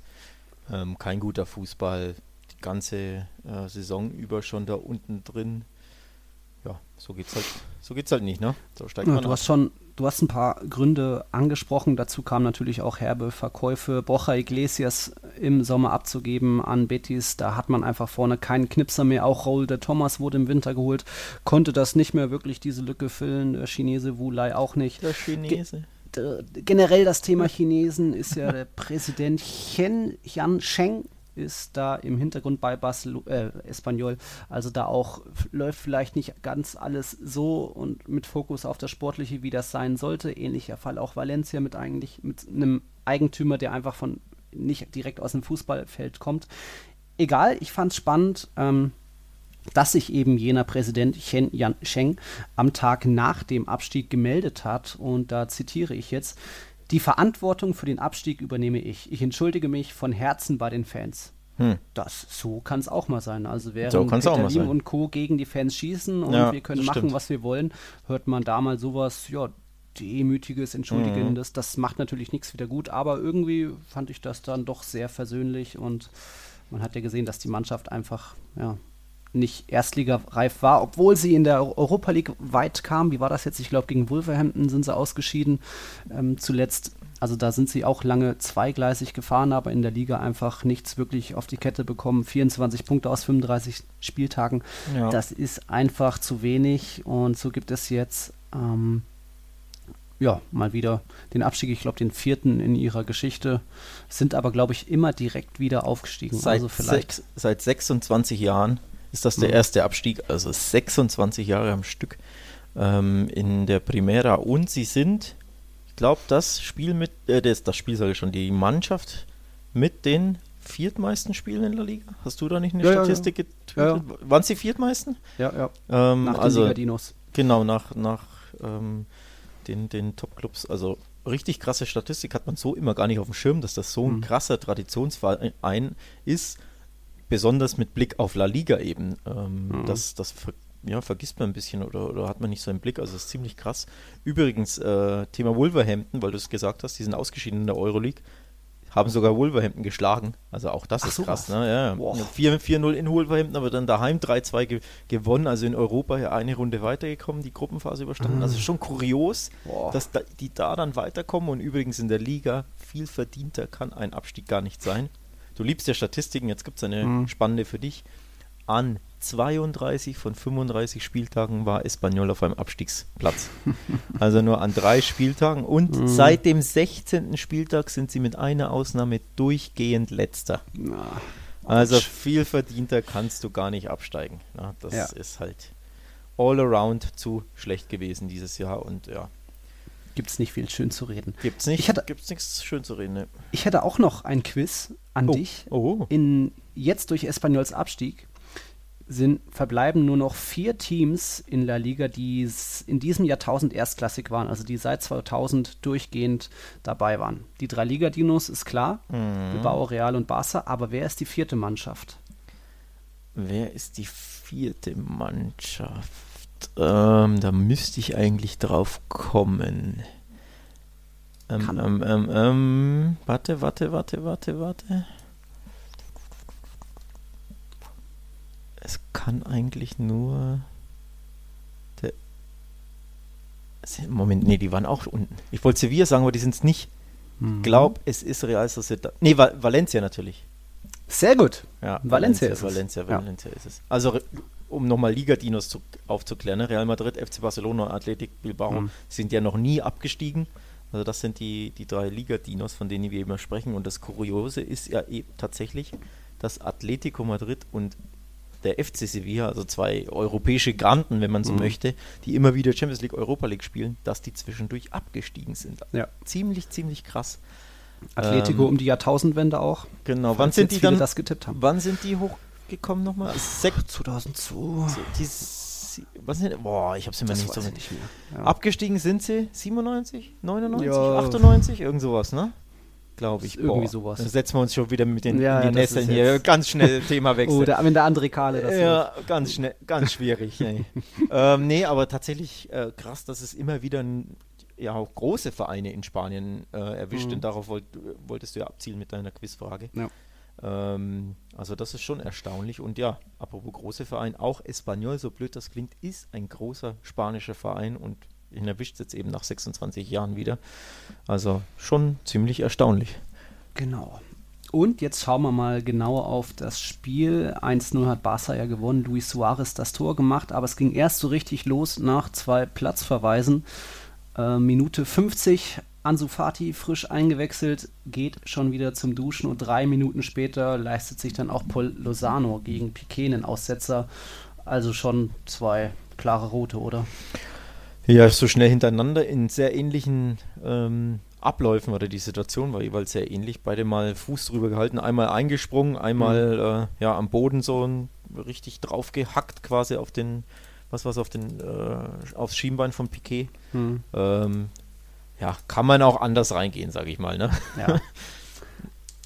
ähm, kein guter Fußball, die ganze äh, Saison über schon da unten drin. Ja, so geht's halt, so geht's halt nicht, ne? So steigt ja, man du ab. hast schon Du hast ein paar Gründe angesprochen. Dazu kamen natürlich auch herbe Verkäufe. Borja Iglesias im Sommer abzugeben an Betis. Da hat man einfach vorne keinen Knipser mehr. Auch Raul de Thomas wurde im Winter geholt, konnte das nicht mehr wirklich diese Lücke füllen. Der Chinese Wulai auch nicht. Der Chinese. Ge generell das Thema Chinesen ist ja der Präsident Chen Yan Sheng ist da im Hintergrund bei Barcelona, äh, Espanyol. Also da auch läuft vielleicht nicht ganz alles so und mit Fokus auf das Sportliche, wie das sein sollte. Ähnlicher Fall auch Valencia mit eigentlich mit einem Eigentümer, der einfach von nicht direkt aus dem Fußballfeld kommt. Egal, ich fand es spannend. Ähm, dass sich eben jener Präsident Chen Yan Sheng am Tag nach dem Abstieg gemeldet hat. Und da zitiere ich jetzt, die Verantwortung für den Abstieg übernehme ich. Ich entschuldige mich von Herzen bei den Fans. Hm. Das, so kann es auch mal sein. Also während so Peter Lim und Co. gegen die Fans schießen und ja, wir können machen, stimmt. was wir wollen, hört man da mal sowas, ja, demütiges, entschuldigendes. Mhm. Das macht natürlich nichts wieder gut, aber irgendwie fand ich das dann doch sehr versöhnlich und man hat ja gesehen, dass die Mannschaft einfach, ja, nicht erstligareif war, obwohl sie in der Europa League weit kam. Wie war das jetzt? Ich glaube, gegen Wolverhampton sind sie ausgeschieden ähm, zuletzt. Also da sind sie auch lange zweigleisig gefahren, aber in der Liga einfach nichts wirklich auf die Kette bekommen. 24 Punkte aus 35 Spieltagen. Ja. Das ist einfach zu wenig. Und so gibt es jetzt ähm, ja mal wieder den Abstieg. Ich glaube, den vierten in ihrer Geschichte. Sind aber, glaube ich, immer direkt wieder aufgestiegen. Seit, also vielleicht sech, seit 26 Jahren ist das der mhm. erste Abstieg, also 26 Jahre am Stück ähm, in der Primera. Und sie sind, ich glaube, das Spiel mit, äh, das, das Spiel sage ich schon, die Mannschaft mit den viertmeisten Spielen in der Liga. Hast du da nicht eine ja, Statistik ja, ja. ja Waren es die viertmeisten? Ja, ja. Ähm, nach also, den Dinos. Genau, nach, nach ähm, den, den Top-Clubs. Also richtig krasse Statistik hat man so immer gar nicht auf dem Schirm, dass das so ein mhm. krasser Traditionsverein ist besonders mit Blick auf La Liga eben. Ähm, mhm. Das, das ver ja, vergisst man ein bisschen oder, oder hat man nicht so einen Blick. Also das ist ziemlich krass. Übrigens, äh, Thema Wolverhampton, weil du es gesagt hast, die sind ausgeschieden in der Euroleague. haben sogar Wolverhampton geschlagen. Also auch das Ach, ist so krass. Ne? Ja, 4-0 in Wolverhampton, aber dann daheim 3-2 ge gewonnen. Also in Europa ja eine Runde weitergekommen, die Gruppenphase überstanden. Mhm. Also schon kurios, Boah. dass da, die da dann weiterkommen. Und übrigens in der Liga viel verdienter kann ein Abstieg gar nicht sein. Du liebst ja Statistiken, jetzt gibt es eine mhm. spannende für dich. An 32 von 35 Spieltagen war Espanyol auf einem Abstiegsplatz. also nur an drei Spieltagen. Und mhm. seit dem 16. Spieltag sind sie mit einer Ausnahme durchgehend letzter. Na, also viel verdienter kannst du gar nicht absteigen. Na, das ja. ist halt all around zu schlecht gewesen dieses Jahr. Und ja, gibt es nicht viel schön zu reden. Gibt's nicht? Gibt's nichts schön zu reden. Ne? Ich hätte auch noch ein Quiz an oh. dich. Oh. In, jetzt durch Espanyols Abstieg sind, verbleiben nur noch vier Teams in La Liga, die in diesem Jahrtausend erstklassig waren, also die seit 2000 durchgehend dabei waren. Die drei Liga-Dinos ist klar, mhm. Bilbao, Real und Barca, aber wer ist die vierte Mannschaft? Wer ist die vierte Mannschaft? Ähm, da müsste ich eigentlich drauf kommen. Ähm, ähm, ähm, ähm, warte, warte, warte, warte, warte. es kann eigentlich nur der Moment, nee, die waren auch unten. Ich wollte Sevilla sagen, aber die sind es nicht. Mhm. Glaub, es ist Real Sociedad. Nee, Val Valencia natürlich. Sehr gut. Ja, Valencia, Valencia ist Valencia, es. Valencia ja. ist es. Also um nochmal Liga-Dinos aufzuklären, ne? Real Madrid, FC Barcelona und Athletic Bilbao mhm. sind ja noch nie abgestiegen. Also das sind die, die drei Liga-Dinos, von denen wir immer sprechen. Und das Kuriose ist ja eben tatsächlich, dass Atletico Madrid und der FC Sevilla, also zwei europäische Granten, wenn man so mhm. möchte, die immer wieder Champions League, Europa League spielen, dass die zwischendurch abgestiegen sind. Ja. Ziemlich, ziemlich krass. Atletico ähm, um die Jahrtausendwende auch. Genau, wann sind die dann das getippt haben? Wann sind die hochgekommen nochmal? 2002. Die, was sind, boah, ich hab's immer das nicht so nicht mehr. Ja. Abgestiegen sind sie 97, 99, ja. 98, irgend sowas, ne? glaube ich. Irgendwie Boah, sowas. Dann setzen wir uns schon wieder mit den ja, Nesseln hier. Ganz schnell Thema wechseln. Oder wenn der andere Kale das Ja, wird. ganz schnell, ganz schwierig. ähm, nee, aber tatsächlich äh, krass, dass es immer wieder ein, ja auch große Vereine in Spanien äh, erwischt mhm. und darauf wollt, wolltest du ja abzielen mit deiner Quizfrage. Ja. Ähm, also das ist schon erstaunlich und ja, apropos große Verein, auch Espanyol, so blöd das klingt, ist ein großer spanischer Verein und ihn erwischt jetzt eben nach 26 Jahren wieder. Also schon ziemlich erstaunlich. Genau. Und jetzt schauen wir mal genauer auf das Spiel. 1-0 hat Barca ja gewonnen, Luis Suarez das Tor gemacht, aber es ging erst so richtig los nach zwei Platzverweisen. Äh, Minute 50, Ansu Fati frisch eingewechselt, geht schon wieder zum Duschen und drei Minuten später leistet sich dann auch Paul Lozano gegen Piquet einen Aussetzer. Also schon zwei klare Rote, oder? Ja, so schnell hintereinander in sehr ähnlichen ähm, Abläufen oder die Situation war jeweils sehr ähnlich. Beide mal Fuß drüber gehalten, einmal eingesprungen, einmal mhm. äh, ja, am Boden so ein, richtig drauf gehackt quasi auf den, was war auf den, äh, aufs Schienbein von Piquet. Mhm. Ähm, ja, kann man auch anders reingehen, sage ich mal. Ne? Ja.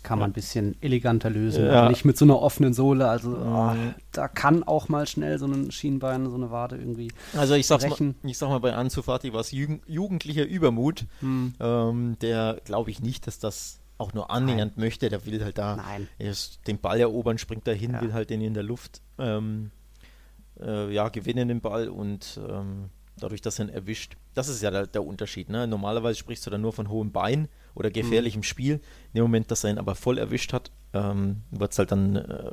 kann man ein bisschen eleganter lösen. Ja. Nicht mit so einer offenen Sohle. Also oh, da kann auch mal schnell so ein Schienbein, so eine Wade irgendwie. Also ich sag's mal, ich sag mal, bei Ansu Fati war es jugendlicher Übermut. Hm. Ähm, der glaube ich nicht, dass das auch nur annähernd Nein. möchte. Der will halt da den Ball erobern, springt dahin, ja. will halt den in der Luft ähm, äh, ja, gewinnen den Ball und ähm, dadurch, dass er ihn erwischt. Das ist ja der, der Unterschied. Ne? Normalerweise sprichst du dann nur von hohem Bein oder gefährlichem mhm. Spiel. In dem Moment, dass er ihn aber voll erwischt hat, ähm, wird es halt dann äh,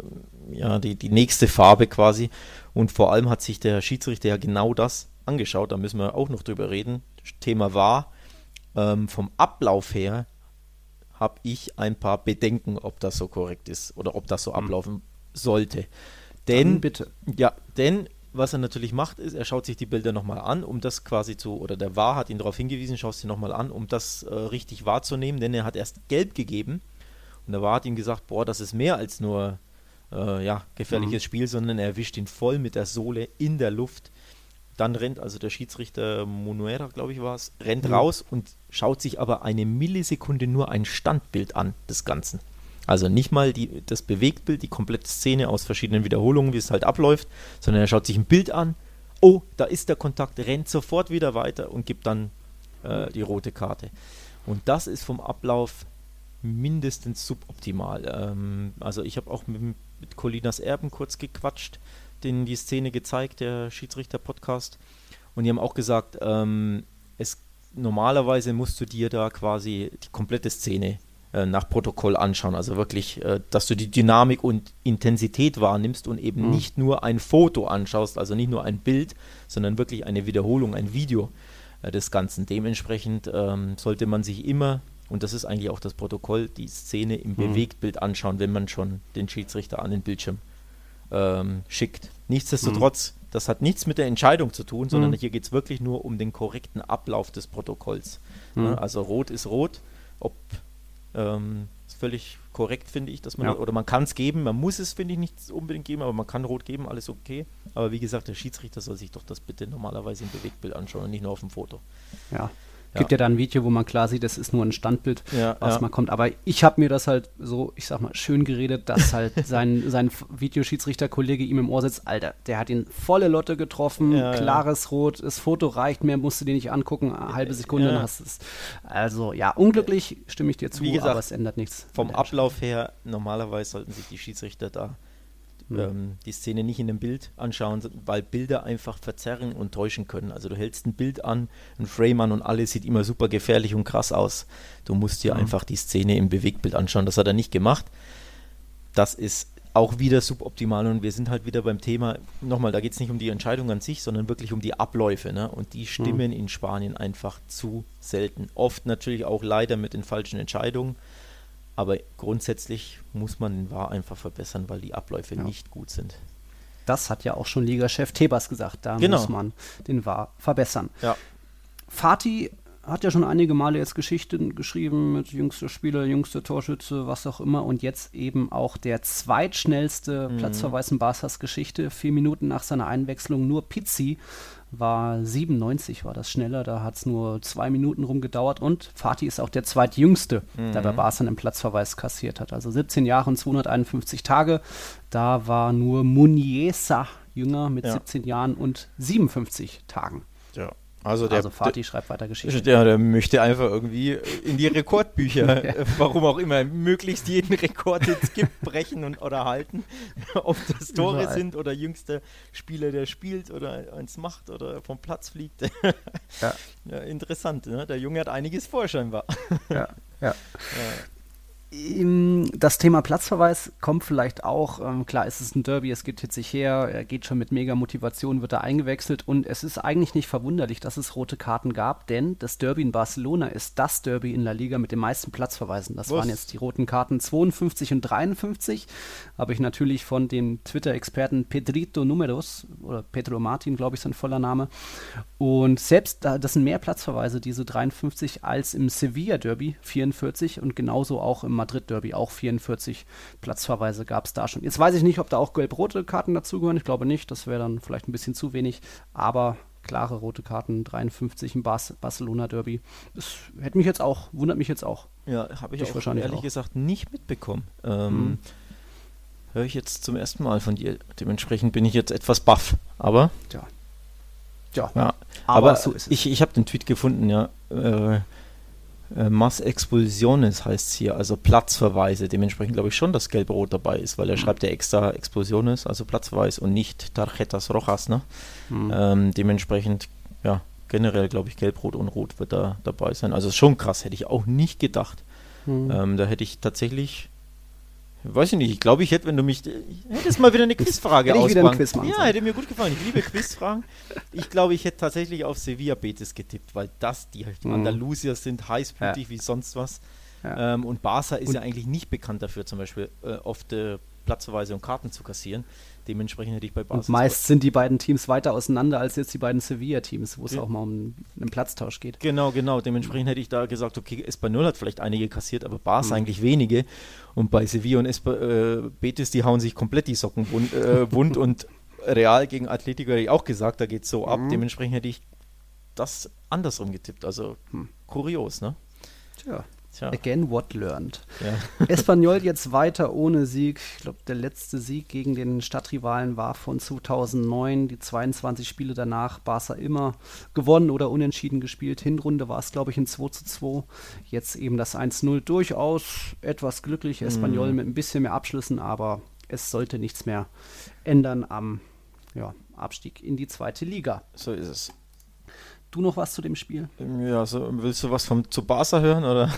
ja, die, die nächste Farbe quasi. Und vor allem hat sich der Schiedsrichter ja genau das angeschaut. Da müssen wir auch noch drüber reden. Thema war, ähm, vom Ablauf her habe ich ein paar Bedenken, ob das so korrekt ist oder ob das so mhm. ablaufen sollte. Denn, dann bitte. Ja, denn was er natürlich macht, ist, er schaut sich die Bilder nochmal an, um das quasi zu, oder der War hat ihn darauf hingewiesen, schaut sie nochmal an, um das äh, richtig wahrzunehmen, denn er hat erst gelb gegeben und der War hat ihm gesagt, boah, das ist mehr als nur äh, ja, gefährliches mhm. Spiel, sondern er erwischt ihn voll mit der Sohle in der Luft. Dann rennt also der Schiedsrichter Monuera, glaube ich war es, rennt mhm. raus und schaut sich aber eine Millisekunde nur ein Standbild an des Ganzen. Also nicht mal die, das Bewegtbild, die komplette Szene aus verschiedenen Wiederholungen, wie es halt abläuft, sondern er schaut sich ein Bild an. Oh, da ist der Kontakt, rennt sofort wieder weiter und gibt dann äh, die rote Karte. Und das ist vom Ablauf mindestens suboptimal. Ähm, also ich habe auch mit, mit Colinas Erben kurz gequatscht, denen die Szene gezeigt, der Schiedsrichter-Podcast. Und die haben auch gesagt, ähm, es normalerweise musst du dir da quasi die komplette Szene nach Protokoll anschauen. Also wirklich, äh, dass du die Dynamik und Intensität wahrnimmst und eben mhm. nicht nur ein Foto anschaust, also nicht nur ein Bild, sondern wirklich eine Wiederholung, ein Video äh, des Ganzen. Dementsprechend ähm, sollte man sich immer, und das ist eigentlich auch das Protokoll, die Szene im mhm. Bewegtbild anschauen, wenn man schon den Schiedsrichter an den Bildschirm ähm, schickt. Nichtsdestotrotz, mhm. das hat nichts mit der Entscheidung zu tun, sondern mhm. hier geht es wirklich nur um den korrekten Ablauf des Protokolls. Mhm. Also rot ist rot, ob ähm, ist völlig korrekt, finde ich, dass man, ja. oder man kann es geben, man muss es, finde ich, nicht unbedingt geben, aber man kann rot geben, alles okay. Aber wie gesagt, der Schiedsrichter soll sich doch das bitte normalerweise im Bewegtbild anschauen und nicht nur auf dem Foto. Ja. Gibt ja. da ein Video, wo man klar sieht, das ist nur ein Standbild, ja, was ja. mal kommt. Aber ich habe mir das halt so, ich sag mal, schön geredet, dass halt sein, sein Videoschiedsrichterkollege ihm im Ohr sitzt, Alter, der hat ihn volle Lotte getroffen, klares Rot, das Foto reicht, mehr musst du dir nicht angucken, eine halbe Sekunde, dann hast du es. Also ja, unglücklich stimme ich dir zu, gesagt, aber es ändert nichts. Vom Ablauf her, normalerweise sollten sich die Schiedsrichter da mhm. ähm, die Szene nicht in dem Bild anschauen, weil Bilder einfach verzerren und täuschen können. Also du hältst ein Bild an, ein Frame an und alles sieht immer super gefährlich und krass aus. Du musst dir mhm. einfach die Szene im Bewegtbild anschauen. Das hat er nicht gemacht. Das ist auch wieder suboptimal und wir sind halt wieder beim Thema, nochmal, da geht es nicht um die Entscheidung an sich, sondern wirklich um die Abläufe. Ne? Und die stimmen mhm. in Spanien einfach zu selten. Oft natürlich auch leider mit den falschen Entscheidungen. Aber grundsätzlich muss man den VAR einfach verbessern, weil die Abläufe ja. nicht gut sind. Das hat ja auch schon Ligachef Tebas gesagt. Da genau. muss man den VAR verbessern. Ja. Fatih hat ja schon einige Male jetzt Geschichten geschrieben mit jüngster Spieler, jüngster Torschütze, was auch immer. Und jetzt eben auch der zweitschnellste mhm. Platzverweis in Barsas Geschichte. Vier Minuten nach seiner Einwechslung nur Pizzi war 97, war das schneller. Da hat es nur zwei Minuten rumgedauert. Und Fatih ist auch der zweitjüngste, mhm. der bei Barca einen Platzverweis kassiert hat. Also 17 Jahre und 251 Tage. Da war nur Muniesa jünger mit ja. 17 Jahren und 57 Tagen. Ja. Also, der, also Fatih schreibt weiter Geschichten. Der, der möchte einfach irgendwie in die Rekordbücher, ja. warum auch immer, möglichst jeden Rekord, den es gibt, brechen und, oder halten. Ob das Tore Überall. sind oder jüngster Spieler, der spielt oder eins macht oder vom Platz fliegt. ja. ja interessant, ne? Der Junge hat einiges vor scheinbar. Ja, ja. Das Thema Platzverweis kommt vielleicht auch. Ähm, klar, es ist ein Derby, es geht hitzig her, er geht schon mit mega Motivation, wird er eingewechselt und es ist eigentlich nicht verwunderlich, dass es rote Karten gab, denn das Derby in Barcelona ist das Derby in La Liga mit den meisten Platzverweisen. Das Was? waren jetzt die roten Karten 52 und 53. Habe ich natürlich von dem Twitter-Experten Pedrito Numeros oder Pedro Martin, glaube ich, sein voller Name. Und selbst da, das sind mehr Platzverweise, diese 53, als im Sevilla Derby 44 und genauso auch im Madrid-Derby auch 44 Platzverweise gab es da schon. Jetzt weiß ich nicht, ob da auch gelb-rote Karten dazugehören. Ich glaube nicht. Das wäre dann vielleicht ein bisschen zu wenig. Aber klare rote Karten, 53 im Bas Barcelona-Derby. Das hätte mich jetzt auch, wundert mich jetzt auch. Ja, habe ich, ich auch ehrlich auch. gesagt nicht mitbekommen. Ähm, mhm. Höre ich jetzt zum ersten Mal von dir. Dementsprechend bin ich jetzt etwas baff. Aber. Ja. Ja, ja. aber, aber so ich, ich habe den Tweet gefunden, ja. Äh, äh, Mass Expulsiones heißt es hier, also Platzverweise. Dementsprechend glaube ich schon, dass Gelb-Rot dabei ist, weil er mhm. schreibt ja extra Expulsiones, also Platzverweis und nicht Tarjetas Rojas. Ne? Mhm. Ähm, dementsprechend, ja, generell glaube ich, Gelb-Rot und Rot wird da dabei sein. Also schon krass, hätte ich auch nicht gedacht. Mhm. Ähm, da hätte ich tatsächlich Weiß ich nicht, ich glaube, ich hätte, wenn du mich. Hättest mal wieder eine Quizfrage hätte wieder ein Quiz machen Ja, hätte mir gut gefallen. Ich liebe Quizfragen. Ich glaube, ich hätte tatsächlich auf Sevilla Betis getippt, weil das die mhm. Andalusier sind, heißblütig ja. wie sonst was. Ja. Ähm, und Barca ist und ja eigentlich nicht bekannt dafür, zum Beispiel äh, oft äh, Platzverweise und Karten zu kassieren. Dementsprechend hätte ich bei Barca. meist sind die beiden Teams weiter auseinander als jetzt die beiden Sevilla-Teams, wo es ja. auch mal um einen Platztausch geht. Genau, genau. Dementsprechend hätte ich da gesagt, okay, Espanyol hat vielleicht einige kassiert, aber Barca mhm. eigentlich wenige. Und bei Sevilla und Espa äh, Betis, die hauen sich komplett die Socken wund, äh, wund und Real gegen Atletico hätte ich auch gesagt, da geht es so ab. Mhm. Dementsprechend hätte ich das andersrum getippt. Also hm. kurios, ne? Tja. Tja. Again what learned. Ja. Espanyol jetzt weiter ohne Sieg. Ich glaube, der letzte Sieg gegen den Stadtrivalen war von 2009. Die 22 Spiele danach Barca immer gewonnen oder unentschieden gespielt. Hinrunde war es, glaube ich, ein 2 zu 2. Jetzt eben das 1-0. Durchaus etwas glücklich. Espanyol mm. mit ein bisschen mehr Abschlüssen, aber es sollte nichts mehr ändern am ja, Abstieg in die zweite Liga. So ist es. Du noch was zu dem Spiel? Ja, so, willst du was vom, zu Barca hören oder?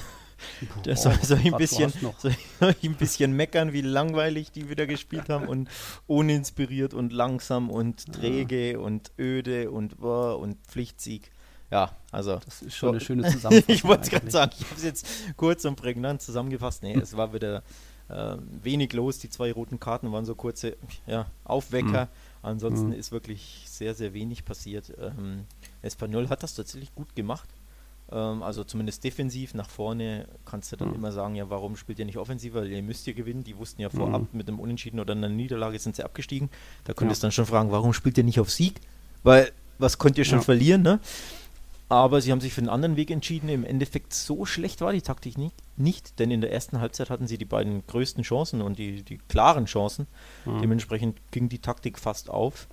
Der soll, soll, ich ein bisschen, soll ich ein bisschen meckern, wie langweilig die wieder gespielt haben und uninspiriert und langsam und träge ja. und öde und und Pflichtsieg. Ja, also. Das ist schon so, eine schöne Zusammenfassung. ich wollte es gerade sagen, ich habe es jetzt kurz und prägnant zusammengefasst. Nee, es war wieder äh, wenig los. Die zwei roten Karten waren so kurze ja, Aufwecker. Mhm. Ansonsten mhm. ist wirklich sehr, sehr wenig passiert. Ähm, Espanyol hat das tatsächlich gut gemacht. Ähm, also zumindest defensiv nach vorne kannst du dann mhm. immer sagen, ja, warum spielt ihr nicht offensiv? Weil ihr müsst ihr gewinnen. Die wussten ja vorab, mhm. mit einem Unentschieden oder einer Niederlage sind sie abgestiegen. Da könntest du ja. dann schon fragen, warum spielt ihr nicht auf Sieg? Weil was könnt ihr schon ja. verlieren, ne? Aber sie haben sich für einen anderen Weg entschieden. Im Endeffekt so schlecht war die Taktik nicht, nicht denn in der ersten Halbzeit hatten sie die beiden größten Chancen und die, die klaren Chancen. Mhm. Dementsprechend ging die Taktik fast auf.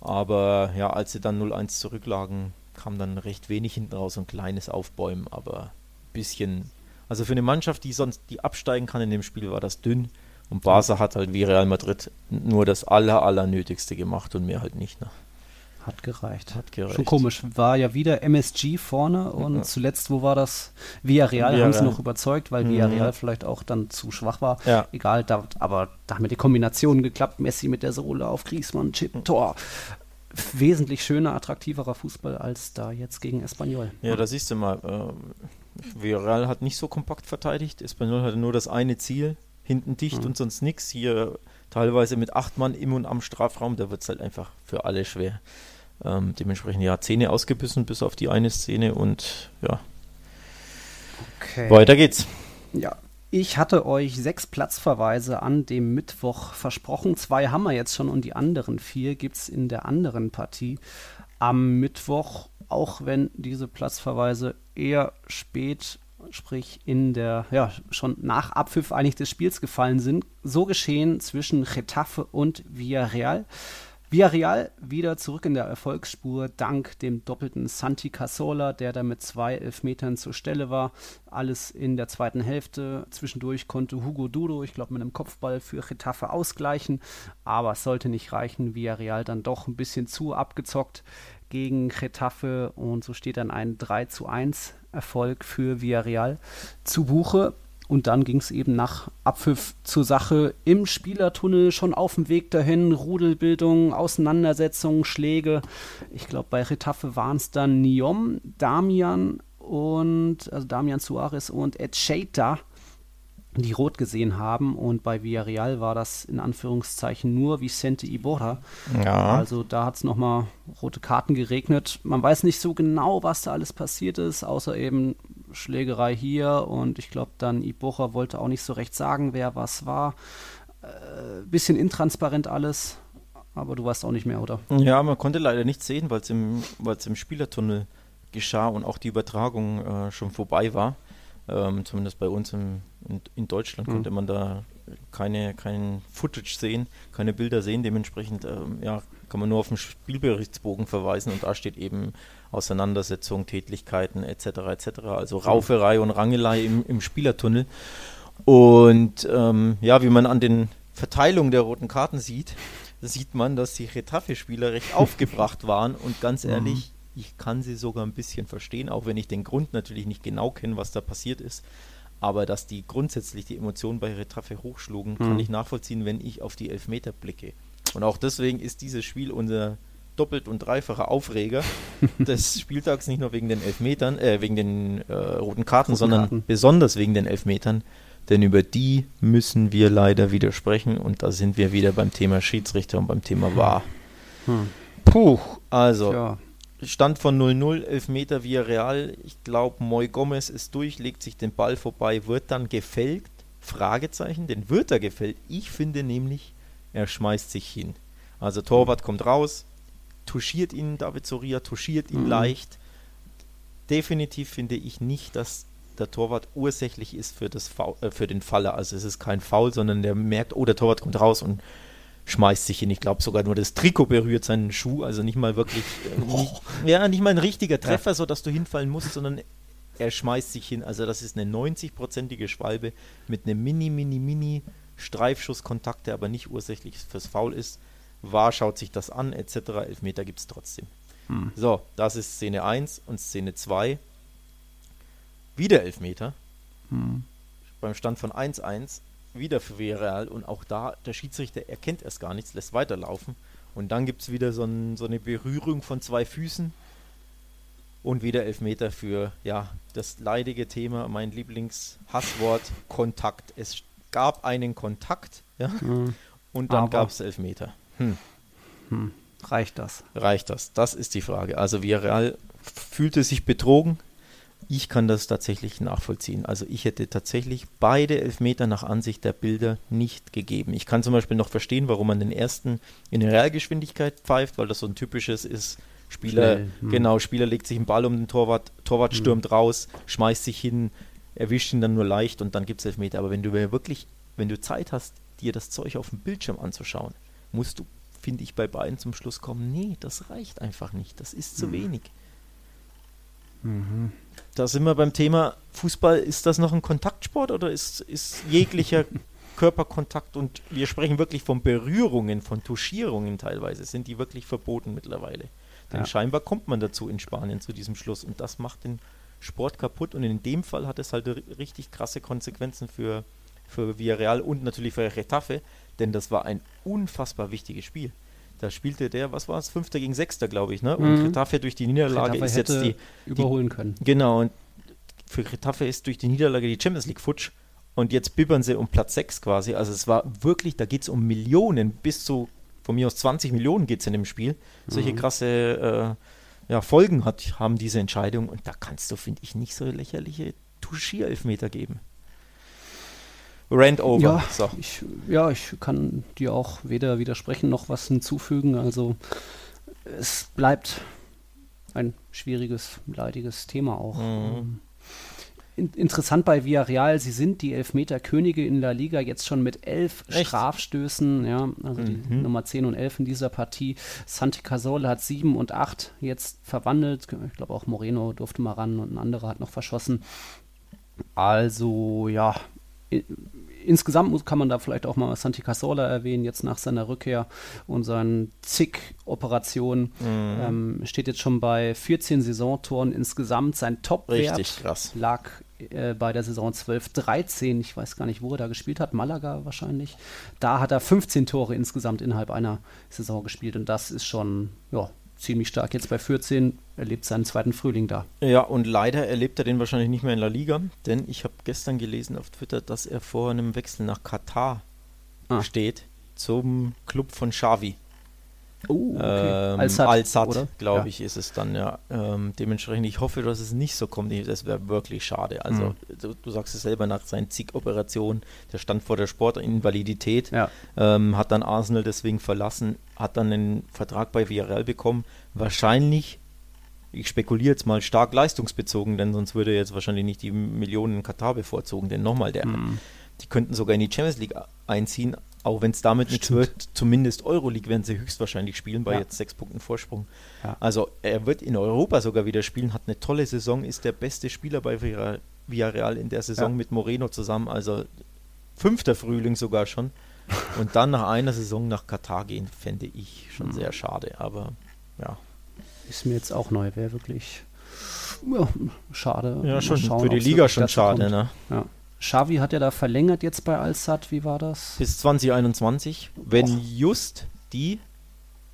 Aber ja, als sie dann 0-1 zurücklagen, kam dann recht wenig hinten raus, ein kleines Aufbäumen, aber ein bisschen. Also für eine Mannschaft, die sonst die absteigen kann in dem Spiel, war das dünn. Und Barca hat halt wie Real Madrid nur das aller, aller Nötigste gemacht und mehr halt nicht. Ne? Hat gereicht. Hat gereicht. Schon komisch. War ja wieder MSG vorne und ja. zuletzt, wo war das? Villarreal, Villarreal. haben sie noch überzeugt, weil mhm. Villarreal vielleicht auch dann zu schwach war. Ja. Egal, da, aber da haben wir die Kombinationen geklappt. Messi mit der Sohle auf Griezmann, Chip, mhm. Tor. Wesentlich schöner, attraktiverer Fußball als da jetzt gegen Espanyol. Ja, da siehst du mal. Äh, Villarreal hat nicht so kompakt verteidigt. Espanyol hatte nur das eine Ziel, hinten dicht mhm. und sonst nichts. Hier teilweise mit acht Mann im und am Strafraum, da wird es halt einfach für alle schwer. Ähm, dementsprechend ja, Zähne ausgebissen bis auf die eine Szene und ja. Okay. Weiter geht's. Ja, ich hatte euch sechs Platzverweise an dem Mittwoch versprochen. Zwei haben wir jetzt schon und die anderen vier gibt es in der anderen Partie am Mittwoch, auch wenn diese Platzverweise eher spät, sprich in der, ja, schon nach Abpfiff eigentlich des Spiels gefallen sind. So geschehen zwischen Getafe und Villarreal. Villarreal wieder zurück in der Erfolgsspur, dank dem doppelten Santi Casola, der da mit zwei Elfmetern zur Stelle war. Alles in der zweiten Hälfte. Zwischendurch konnte Hugo Duro, ich glaube, mit einem Kopfball für Getafe ausgleichen, aber es sollte nicht reichen. Villarreal dann doch ein bisschen zu abgezockt gegen Getafe und so steht dann ein 3 zu 1 Erfolg für Villarreal zu Buche. Und dann ging es eben nach Abpfiff zur Sache im Spielertunnel schon auf dem Weg dahin. Rudelbildung, Auseinandersetzungen, Schläge. Ich glaube, bei Retafe waren es dann Niom, Damian und also Damian Suarez und Ed Sheita, die rot gesehen haben. Und bei Villarreal war das in Anführungszeichen nur Vicente Iborra. Ja. Also da hat es nochmal rote Karten geregnet. Man weiß nicht so genau, was da alles passiert ist, außer eben Schlägerei hier. Und ich glaube, dann Iborra wollte auch nicht so recht sagen, wer was war. Äh, bisschen intransparent alles. Aber du weißt auch nicht mehr, oder? Ja, man konnte leider nicht sehen, weil es im, im Spielertunnel geschah und auch die Übertragung äh, schon vorbei war. Ähm, zumindest bei uns im, in, in Deutschland mhm. konnte man da keine, kein Footage sehen, keine Bilder sehen. Dementsprechend ähm, ja, kann man nur auf den Spielberichtsbogen verweisen und da steht eben Auseinandersetzung, Tätlichkeiten etc. etc. Also Rauferei und Rangelei im, im Spielertunnel. Und ähm, ja, wie man an den Verteilungen der roten Karten sieht, sieht man, dass die Retafe-Spieler recht aufgebracht waren und ganz mhm. ehrlich, ich kann sie sogar ein bisschen verstehen, auch wenn ich den Grund natürlich nicht genau kenne, was da passiert ist. Aber dass die grundsätzlich die Emotionen bei Retraffe hochschlugen, mhm. kann ich nachvollziehen, wenn ich auf die Elfmeter blicke. Und auch deswegen ist dieses Spiel unser doppelt und dreifacher Aufreger des Spieltags, nicht nur wegen den Elfmetern, äh, wegen den äh, roten Karten, roten sondern Karten. besonders wegen den Elfmetern. Denn über die müssen wir leider widersprechen und da sind wir wieder beim Thema Schiedsrichter und beim Thema Wahr. Hm. Puh, also ja. Stand von 0-0, Elfmeter via Real. Ich glaube, Moy Gomez ist durch, legt sich den Ball vorbei, wird dann gefällt. Fragezeichen, denn wird er gefällt? Ich finde nämlich, er schmeißt sich hin. Also Torwart kommt raus, touchiert ihn, David Soria touchiert ihn mhm. leicht. Definitiv finde ich nicht, dass der Torwart ursächlich ist für, das Foul, äh, für den Faller. Also es ist kein Foul, sondern der merkt, oh, der Torwart kommt raus und schmeißt sich hin. Ich glaube sogar nur das Trikot berührt seinen Schuh, also nicht mal wirklich, äh, nicht, ja, nicht mal ein richtiger Treffer, ja. so dass du hinfallen musst, sondern er schmeißt sich hin. Also das ist eine 90-prozentige Schwalbe mit einem mini, mini, mini Streifschusskontakt, der aber nicht ursächlich fürs Foul ist. War schaut sich das an, etc. Elfmeter gibt es trotzdem. Hm. So, das ist Szene 1 und Szene 2. Wieder Elfmeter. Hm. Beim Stand von 1-1 wieder für Villarreal und auch da, der Schiedsrichter erkennt erst gar nichts, lässt weiterlaufen. Und dann gibt es wieder so, ein, so, eine Berührung von zwei Füßen und wieder Elfmeter für ja, das leidige Thema, mein Lieblingshasswort, Kontakt. Es gab einen Kontakt ja, mhm. und dann gab es Elfmeter. Hm. Hm. Reicht das? Reicht das? Das ist die Frage. Also Villarreal fühlte sich betrogen, ich kann das tatsächlich nachvollziehen. Also ich hätte tatsächlich beide Elfmeter nach Ansicht der Bilder nicht gegeben. Ich kann zum Beispiel noch verstehen, warum man den ersten in Realgeschwindigkeit pfeift, weil das so ein typisches ist. Spieler, hm. genau, Spieler legt sich einen Ball um den Torwart, Torwart hm. stürmt raus, schmeißt sich hin, erwischt ihn dann nur leicht und dann gibt es Elfmeter. Aber wenn du wirklich, wenn du Zeit hast, dir das Zeug auf dem Bildschirm anzuschauen, musst du, finde ich, bei beiden zum Schluss kommen, nee, das reicht einfach nicht, das ist zu hm. wenig. Mhm da sind wir beim Thema Fußball. Ist das noch ein Kontaktsport oder ist, ist jeglicher Körperkontakt und wir sprechen wirklich von Berührungen, von Touchierungen teilweise, sind die wirklich verboten mittlerweile. Denn ja. scheinbar kommt man dazu in Spanien zu diesem Schluss und das macht den Sport kaputt und in dem Fall hat es halt richtig krasse Konsequenzen für, für Villarreal und natürlich für Retafe, denn das war ein unfassbar wichtiges Spiel. Da spielte der, was war es, Fünfter gegen Sechster, glaube ich, ne? Und mhm. Retafe durch die Niederlage Retafe ist jetzt die. Überholen können. Genau, und für Retafe ist durch die Niederlage die Champions League futsch. Und jetzt bibbern sie um Platz 6 quasi. Also es war wirklich, da geht es um Millionen, bis zu von mir aus 20 Millionen geht es in dem Spiel. Solche mhm. krasse äh, ja, Folgen hat, haben diese Entscheidung. Und da kannst du, finde ich, nicht so lächerliche Tuschierelfmeter geben. Rand over. Ja, so. ich, ja, ich kann dir auch weder widersprechen noch was hinzufügen. Also es bleibt ein schwieriges, leidiges Thema auch. Mhm. In, interessant bei Villarreal, sie sind die Elfmeter-Könige in der Liga jetzt schon mit elf Echt? Strafstößen, ja, also mhm. die Nummer 10 und 11 in dieser Partie. Santi Cazorla hat 7 und 8 jetzt verwandelt. Ich glaube auch Moreno durfte mal ran und ein anderer hat noch verschossen. Also ja, insgesamt kann man da vielleicht auch mal Santi Casola erwähnen, jetzt nach seiner Rückkehr und seinen zig Operationen. Mhm. Ähm, steht jetzt schon bei 14 Saisontoren insgesamt. Sein Topwert lag äh, bei der Saison 12, 13. Ich weiß gar nicht, wo er da gespielt hat. Malaga wahrscheinlich. Da hat er 15 Tore insgesamt innerhalb einer Saison gespielt und das ist schon, ja, ziemlich stark jetzt bei 14, erlebt seinen zweiten Frühling da. Ja, und leider erlebt er den wahrscheinlich nicht mehr in La Liga, denn ich habe gestern gelesen auf Twitter, dass er vor einem Wechsel nach Katar ah. steht, zum Club von Xavi. Oh, okay. ähm, Al-Sad, glaube ja. ich, ist es dann, ja. Ähm, dementsprechend, ich hoffe, dass es nicht so kommt. Das wäre wirklich schade. Also, mhm. du, du, sagst es selber, nach seinen zig Operationen, der stand vor der Sportinvalidität, ja. ähm, hat dann Arsenal deswegen verlassen, hat dann einen Vertrag bei Villarreal bekommen. Wahrscheinlich, ich spekuliere jetzt mal stark leistungsbezogen, denn sonst würde er jetzt wahrscheinlich nicht die Millionen in Katar bevorzugen. Denn nochmal, der, mhm. die könnten sogar in die Champions League einziehen, auch wenn es damit nichts wird, zumindest Euroleague werden sie höchstwahrscheinlich spielen, bei ja. jetzt sechs Punkten Vorsprung. Ja. Also er wird in Europa sogar wieder spielen, hat eine tolle Saison, ist der beste Spieler bei Villarreal in der Saison ja. mit Moreno zusammen, also fünfter Frühling sogar schon. Und dann nach einer Saison nach Katar gehen, fände ich schon mhm. sehr schade, aber ja. Ist mir jetzt auch neu, wäre wirklich ja, schade. Ja, schon schauen, für die Liga schon schade, ne? Ja. Xavi hat ja da verlängert jetzt bei Al-Sad. Wie war das? Bis 2021, wenn Och. just die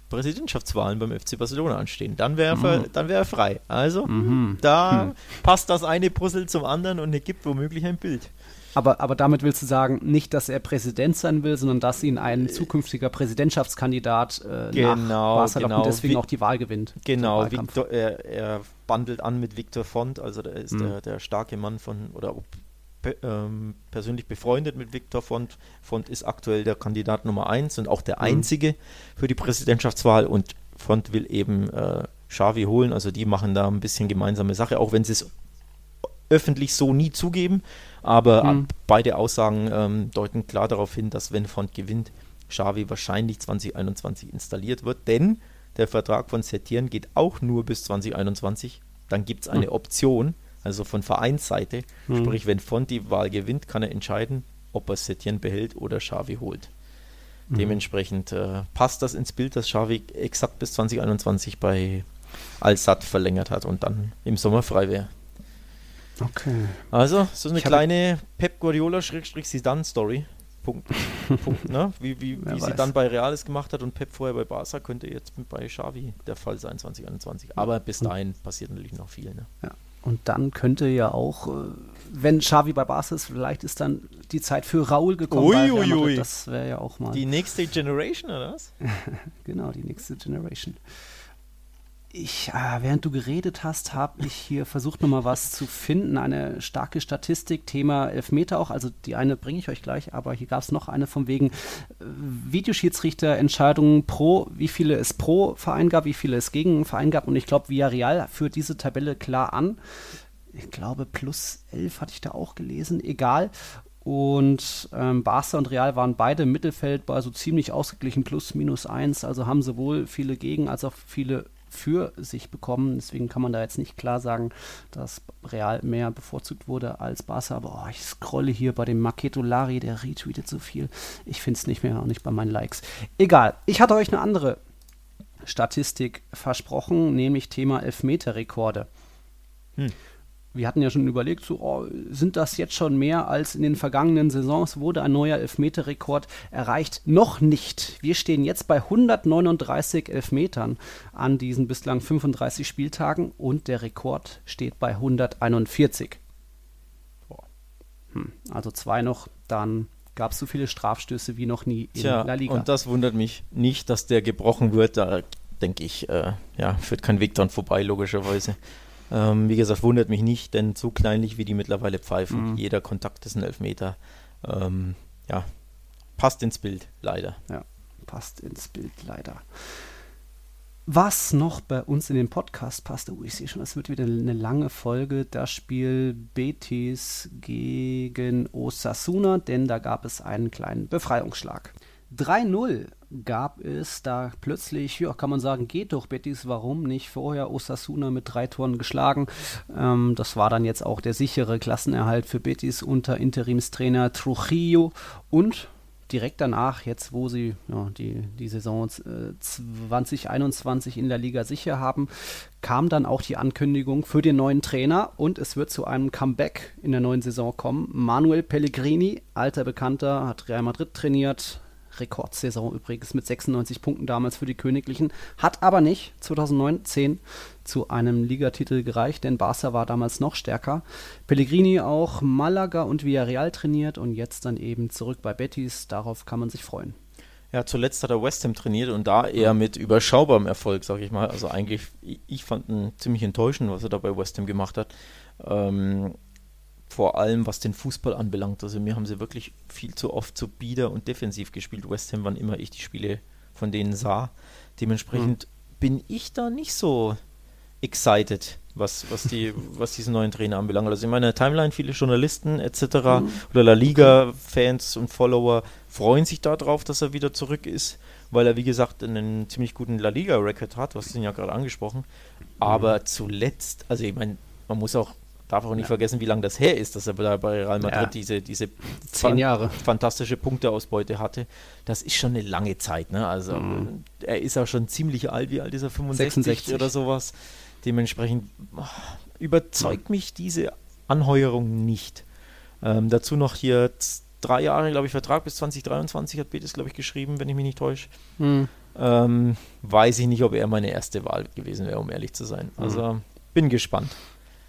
Präsidentschaftswahlen beim FC Barcelona anstehen. Dann wäre mhm. er, wär er frei. Also, mhm. da hm. passt das eine Puzzle zum anderen und ergibt womöglich ein Bild. Aber, aber damit willst du sagen, nicht, dass er Präsident sein will, sondern dass ihn ein zukünftiger Präsidentschaftskandidat äh, genau, nach Barcelona genau. und deswegen auch die Wahl gewinnt. Genau, Victor, er, er, bandelt an mit Victor Font, also der ist mhm. der, der starke Mann von, oder ähm, persönlich befreundet mit Viktor Font. Font ist aktuell der Kandidat Nummer 1 und auch der mhm. einzige für die Präsidentschaftswahl und Font will eben äh, Xavi holen, also die machen da ein bisschen gemeinsame Sache, auch wenn sie es öffentlich so nie zugeben, aber hm. beide Aussagen ähm, deuten klar darauf hin, dass wenn Font gewinnt, Xavi wahrscheinlich 2021 installiert wird, denn der Vertrag von Setien geht auch nur bis 2021. Dann gibt es eine hm. Option, also von Vereinsseite, hm. sprich, wenn Font die Wahl gewinnt, kann er entscheiden, ob er Setien behält oder Xavi holt. Mhm. Dementsprechend äh, passt das ins Bild, dass Xavi exakt bis 2021 bei Al-Sad verlängert hat und dann im Sommer frei wäre. Okay. Also, so eine ich kleine Pep Guardiola-Sidan-Story. Punkt. Punkt ne? Wie, wie, wie sie dann bei Real es gemacht hat und Pep vorher bei Barca, könnte jetzt bei Xavi der Fall sein, 2021. Aber bis dahin passiert natürlich noch viel. Ne? Ja. Und dann könnte ja auch, äh, wenn Xavi bei Barca ist, vielleicht ist dann die Zeit für Raul gekommen. Ui, ui, ui. Das wäre ja auch mal. Die nächste Generation, oder was? genau, die nächste Generation ich, äh, während du geredet hast, habe ich hier versucht, nochmal was zu finden. Eine starke Statistik, Thema Elfmeter auch. Also die eine bringe ich euch gleich, aber hier gab es noch eine von wegen äh, Videoschiedsrichterentscheidungen pro, wie viele es pro Verein gab, wie viele es gegen Verein gab. Und ich glaube, Villarreal führt diese Tabelle klar an. Ich glaube, plus elf hatte ich da auch gelesen. Egal. Und ähm, Barca und Real waren beide im Mittelfeld bei so ziemlich ausgeglichen plus minus eins. Also haben sowohl viele gegen als auch viele für sich bekommen. Deswegen kann man da jetzt nicht klar sagen, dass Real mehr bevorzugt wurde als Barca. Aber oh, ich scrolle hier bei dem Marketo Lari, der retweetet so viel. Ich finde es nicht mehr, auch nicht bei meinen Likes. Egal, ich hatte euch eine andere Statistik versprochen, nämlich Thema Elfmeter-Rekorde. Hm wir hatten ja schon überlegt, so, oh, sind das jetzt schon mehr als in den vergangenen Saisons? Wurde ein neuer Elfmeterrekord erreicht? Noch nicht. Wir stehen jetzt bei 139 Elfmetern an diesen bislang 35 Spieltagen und der Rekord steht bei 141. Hm, also zwei noch, dann gab es so viele Strafstöße wie noch nie in Tja, La Liga. Und das wundert mich nicht, dass der gebrochen wird. Da denke ich, äh, ja, führt kein Weg dran vorbei, logischerweise. Ähm, wie gesagt, wundert mich nicht, denn so kleinlich wie die mittlerweile pfeifen, mhm. jeder Kontakt ist ein Elfmeter. Ähm, ja, passt ins Bild, leider. Ja, passt ins Bild, leider. Was noch bei uns in den Podcast passt, oh, ich sehe schon, es wird wieder eine lange Folge, das Spiel Betis gegen Osasuna, denn da gab es einen kleinen Befreiungsschlag. 3-0 gab es da plötzlich, ja, kann man sagen, geht doch Betis, warum nicht vorher Osasuna mit drei Toren geschlagen. Ähm, das war dann jetzt auch der sichere Klassenerhalt für Betis unter Interimstrainer Trujillo und direkt danach, jetzt wo sie ja, die, die Saison äh, 2021 in der Liga sicher haben, kam dann auch die Ankündigung für den neuen Trainer und es wird zu einem Comeback in der neuen Saison kommen. Manuel Pellegrini, alter Bekannter, hat Real Madrid trainiert, Rekordsaison übrigens mit 96 Punkten damals für die Königlichen, hat aber nicht 2009-10 zu einem Ligatitel gereicht, denn Barca war damals noch stärker. Pellegrini auch Malaga und Villarreal trainiert und jetzt dann eben zurück bei Betis, darauf kann man sich freuen. Ja, zuletzt hat er West Ham trainiert und da eher mit überschaubarem Erfolg, sag ich mal. Also eigentlich, ich fand ihn ziemlich enttäuschend, was er da bei West Ham gemacht hat. Ähm, vor allem was den Fußball anbelangt. Also mir haben sie wirklich viel zu oft zu bieder und defensiv gespielt. West Ham, wann immer ich die Spiele von denen sah. Dementsprechend mhm. bin ich da nicht so excited, was, was, die, was diesen neuen Trainer anbelangt. Also in meiner Timeline viele Journalisten etc. Mhm. oder La Liga-Fans und Follower freuen sich darauf, dass er wieder zurück ist, weil er wie gesagt einen ziemlich guten La Liga-Record hat, was du ja gerade angesprochen. Aber mhm. zuletzt, also ich meine, man muss auch darf auch nicht ja. vergessen, wie lange das her ist, dass er bei Real Madrid ja. diese, diese Zehn Jahre. fantastische Punkteausbeute hatte. Das ist schon eine lange Zeit. Ne? Also mhm. er ist auch schon ziemlich alt, wie alt ist er? 65 66. oder sowas. Dementsprechend oh, überzeugt mhm. mich diese Anheuerung nicht. Ähm, dazu noch hier drei Jahre, glaube ich, Vertrag bis 2023 hat Betis, glaube ich, geschrieben, wenn ich mich nicht täusche. Mhm. Ähm, weiß ich nicht, ob er meine erste Wahl gewesen wäre, um ehrlich zu sein. Also bin gespannt.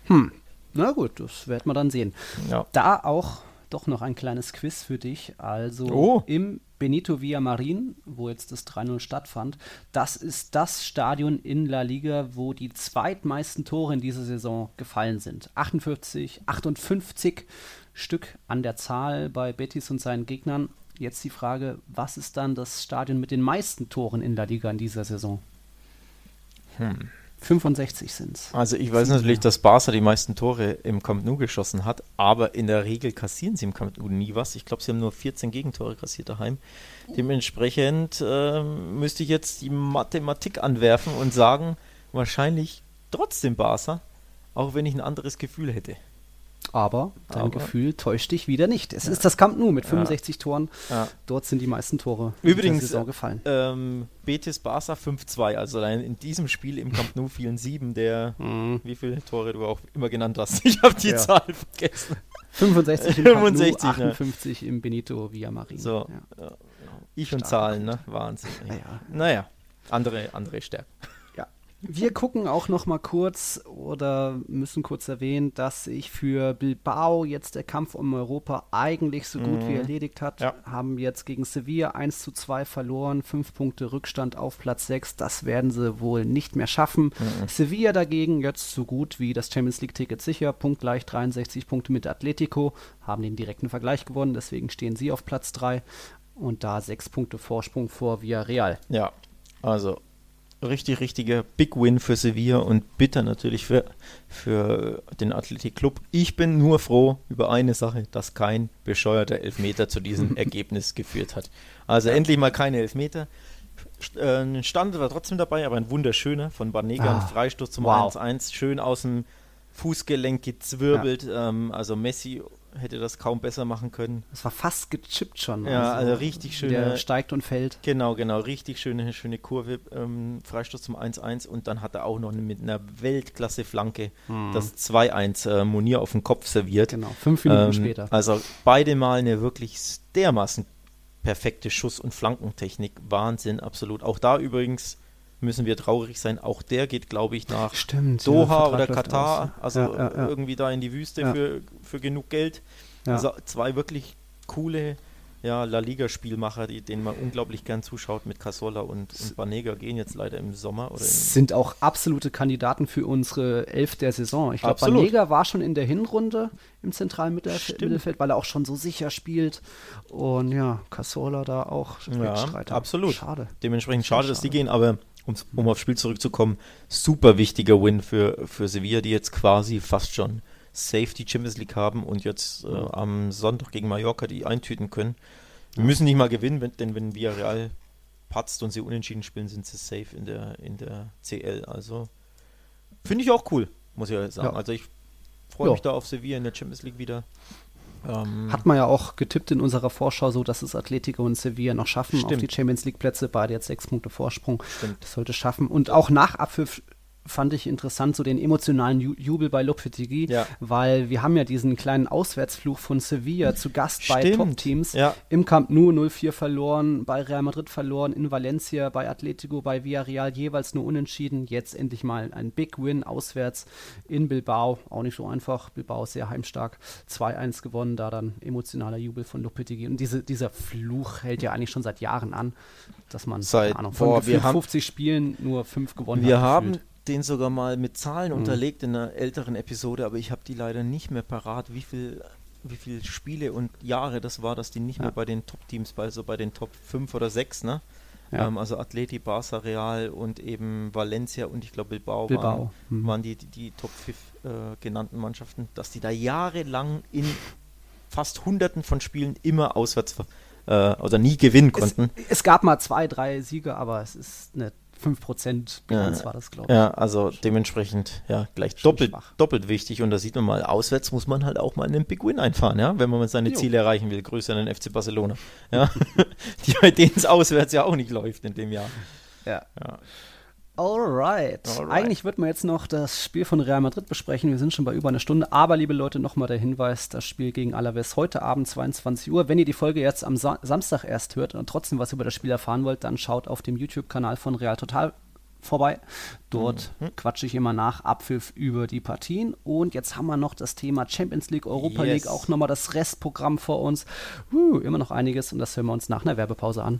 Hm. Na gut, das werden wir dann sehen. Ja. Da auch doch noch ein kleines Quiz für dich. Also oh. im Benito Villamarin, wo jetzt das 3-0 stattfand, das ist das Stadion in La Liga, wo die zweitmeisten Tore in dieser Saison gefallen sind. 48, 58 Stück an der Zahl bei Betis und seinen Gegnern. Jetzt die Frage, was ist dann das Stadion mit den meisten Toren in La Liga in dieser Saison? Hm. 65 sind es. Also ich weiß natürlich, dass Barca die meisten Tore im Camp Nou geschossen hat, aber in der Regel kassieren sie im Camp Nou nie was. Ich glaube, sie haben nur 14 Gegentore kassiert daheim. Dementsprechend äh, müsste ich jetzt die Mathematik anwerfen und sagen, wahrscheinlich trotzdem Barca, auch wenn ich ein anderes Gefühl hätte. Aber dein Aber. Gefühl täuscht dich wieder nicht. Es ja. ist das Camp Nou mit 65 ja. Toren. Ja. Dort sind die meisten Tore Übrigens, der Saison gefallen. Ähm, Betis Barca 5-2. Also in diesem Spiel im Camp Nou fielen sieben der, mhm. wie viele Tore du auch immer genannt hast. Ich habe die Zahl vergessen. 65 im Camp 65, Nou, 58 ne? im Benito Villamarin. So, ich und Zahlen, ne? Wahnsinn. Naja, andere, andere Stärken. Wir gucken auch noch mal kurz oder müssen kurz erwähnen, dass sich für Bilbao jetzt der Kampf um Europa eigentlich so gut mhm. wie erledigt hat. Ja. Haben jetzt gegen Sevilla 1 zu 2 verloren, 5 Punkte Rückstand auf Platz 6. Das werden sie wohl nicht mehr schaffen. Mhm. Sevilla dagegen jetzt so gut wie das Champions League-Ticket sicher, punktgleich 63 Punkte mit Atletico, haben den direkten Vergleich gewonnen, deswegen stehen sie auf Platz 3 und da 6 Punkte Vorsprung vor Villarreal. Ja, also richtig, richtiger Big Win für Sevilla und bitter natürlich für, für den Athletic Club. Ich bin nur froh über eine Sache, dass kein bescheuerter Elfmeter zu diesem Ergebnis geführt hat. Also ja. endlich mal keine Elfmeter. Ein äh, Stand war trotzdem dabei, aber ein wunderschöner von Banega, ah, ein Freistoß zum 1-1, schön aus dem Fußgelenk gezwirbelt. Ja. Ähm, also Messi hätte das kaum besser machen können. Es war fast gechippt schon. Ja, also, also richtig schön. Der steigt und fällt. Genau, genau. Richtig schöne, schöne Kurve. Ähm, Freistoß zum 1-1 und dann hat er auch noch mit einer Weltklasse-Flanke hm. das 2-1 äh, Monier auf den Kopf serviert. Genau, fünf Minuten ähm, später. Also beide Mal eine wirklich dermaßen perfekte Schuss- und Flankentechnik. Wahnsinn, absolut. Auch da übrigens müssen wir traurig sein. Auch der geht, glaube ich, nach Stimmt, Doha ja, oder Katar, aus. also ja, ja, irgendwie da in die Wüste für, für genug Geld. Also zwei wirklich coole ja, La Liga-Spielmacher, denen man unglaublich gern zuschaut mit Casola und, und Banega, gehen jetzt leider im Sommer. Oder sind auch absolute Kandidaten für unsere Elf der Saison. Ich glaube, Banega war schon in der Hinrunde im zentralen Mittelfeld, Mittelfeld, weil er auch schon so sicher spielt. Und ja, Casola da auch ja, Absolut. Schade. Dementsprechend schade, schade, dass die gehen, aber um aufs Spiel zurückzukommen, super wichtiger Win für, für Sevilla, die jetzt quasi fast schon safe die Champions League haben und jetzt äh, am Sonntag gegen Mallorca die eintüten können. Wir müssen nicht mal gewinnen, wenn, denn wenn Villarreal patzt und sie unentschieden spielen, sind sie safe in der, in der CL. Also finde ich auch cool, muss ich sagen. Ja. Also ich freue mich da auf Sevilla in der Champions League wieder. Ähm, Hat man ja auch getippt in unserer Vorschau, so dass es Atletico und Sevilla noch schaffen stimmt. auf die Champions League Plätze. Beide jetzt sechs Punkte Vorsprung. Stimmt. Das sollte schaffen. Und auch nach Abpfiff fand ich interessant, so den emotionalen Jubel bei Lopetegui, ja. weil wir haben ja diesen kleinen Auswärtsfluch von Sevilla zu Gast Stimmt. bei Top-Teams. Ja. Im Camp Nou 0-4 verloren, bei Real Madrid verloren, in Valencia, bei Atletico, bei Villarreal jeweils nur unentschieden. Jetzt endlich mal ein Big Win auswärts in Bilbao. Auch nicht so einfach. Bilbao sehr heimstark. 2-1 gewonnen, da dann emotionaler Jubel von Lopetegui. Und diese, dieser Fluch hält ja eigentlich schon seit Jahren an, dass man seit, Ahnung, von boah, 50 Spielen nur fünf gewonnen wir hat. Wir haben den sogar mal mit Zahlen mhm. unterlegt in einer älteren Episode, aber ich habe die leider nicht mehr parat, wie viel wie viele Spiele und Jahre das war, dass die nicht ja. mehr bei den Top-Teams, also bei den Top 5 oder 6, ne? Ja. Ähm, also Atleti, Barça, Real und eben Valencia und ich glaube Bilbao, Bilbao. Waren, mhm. waren, die, die, die Top 5 äh, genannten Mannschaften, dass die da jahrelang in fast hunderten von Spielen immer auswärts äh, oder nie gewinnen konnten. Es, es, gab mal zwei, drei Siege, aber es ist eine 5% Bilanz ja, war das, glaube ich. Ja, also dementsprechend ja gleich doppelt, doppelt wichtig und da sieht man mal, auswärts muss man halt auch mal einen Big Win einfahren, ja, wenn man seine jo. Ziele erreichen will. Grüße an den FC Barcelona. Ja, die bei denen es auswärts ja auch nicht läuft in dem Jahr. Ja. ja. Alright. Alright. Eigentlich wird man jetzt noch das Spiel von Real Madrid besprechen. Wir sind schon bei über einer Stunde. Aber, liebe Leute, nochmal der Hinweis: Das Spiel gegen Alaves heute Abend 22 Uhr. Wenn ihr die Folge jetzt am Sa Samstag erst hört und trotzdem was über das Spiel erfahren wollt, dann schaut auf dem YouTube-Kanal von Real Total vorbei. Dort mhm. quatsche ich immer nach Abpfiff über die Partien. Und jetzt haben wir noch das Thema Champions League, Europa yes. League, auch nochmal das Restprogramm vor uns. Uh, immer noch einiges und das hören wir uns nach einer Werbepause an.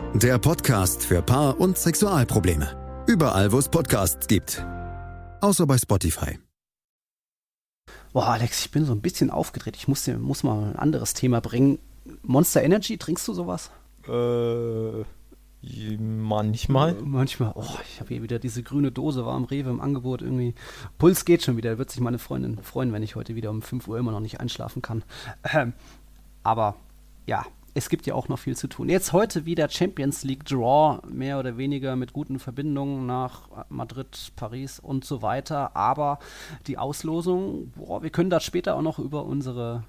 Der Podcast für Paar- und Sexualprobleme. Überall, wo es Podcasts gibt. Außer bei Spotify. Boah, Alex, ich bin so ein bisschen aufgedreht. Ich muss, muss mal ein anderes Thema bringen. Monster Energy, trinkst du sowas? Äh, manchmal. Äh, manchmal. Oh, ich habe hier wieder diese grüne Dose, war am Rewe im Angebot irgendwie. Puls geht schon wieder. Wird sich meine Freundin freuen, wenn ich heute wieder um 5 Uhr immer noch nicht einschlafen kann. Ähm, aber ja, es gibt ja auch noch viel zu tun. Jetzt heute wieder Champions League Draw, mehr oder weniger mit guten Verbindungen nach Madrid, Paris und so weiter. Aber die Auslosung, boah, wir können da später auch noch über unsere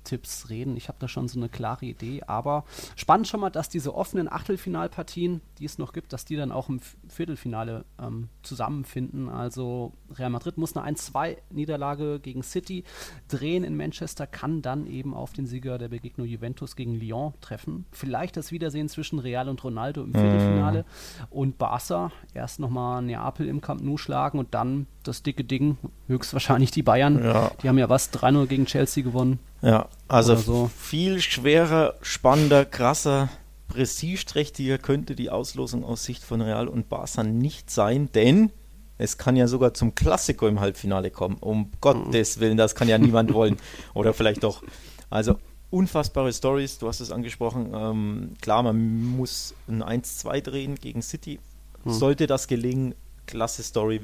Finaltipps reden. Ich habe da schon so eine klare Idee. Aber spannend schon mal, dass diese offenen Achtelfinalpartien, die es noch gibt, dass die dann auch im Viertelfinale ähm, zusammenfinden. Also Real Madrid muss eine 1-2-Niederlage gegen City drehen in Manchester, kann dann eben auf den Sieger der Begegnung Juventus gegen Lyon treffen. Vielleicht das Wiedersehen zwischen Real und Ronaldo im Viertelfinale mm. und Barca erst nochmal Neapel im Camp Nou schlagen und dann das dicke Ding, höchstwahrscheinlich die Bayern. Ja. Die haben ja was, 3-0 gegen Chelsea gewonnen. Ja, also so. viel schwerer, spannender, krasser, prestigeträchtiger könnte die Auslosung aus Sicht von Real und Barca nicht sein, denn es kann ja sogar zum Klassiko im Halbfinale kommen. Um Gottes Willen, das kann ja niemand wollen. Oder vielleicht doch. Also unfassbare Stories, du hast es angesprochen. Ähm, klar, man muss ein 1-2 drehen gegen City. Hm. Sollte das gelingen, klasse Story,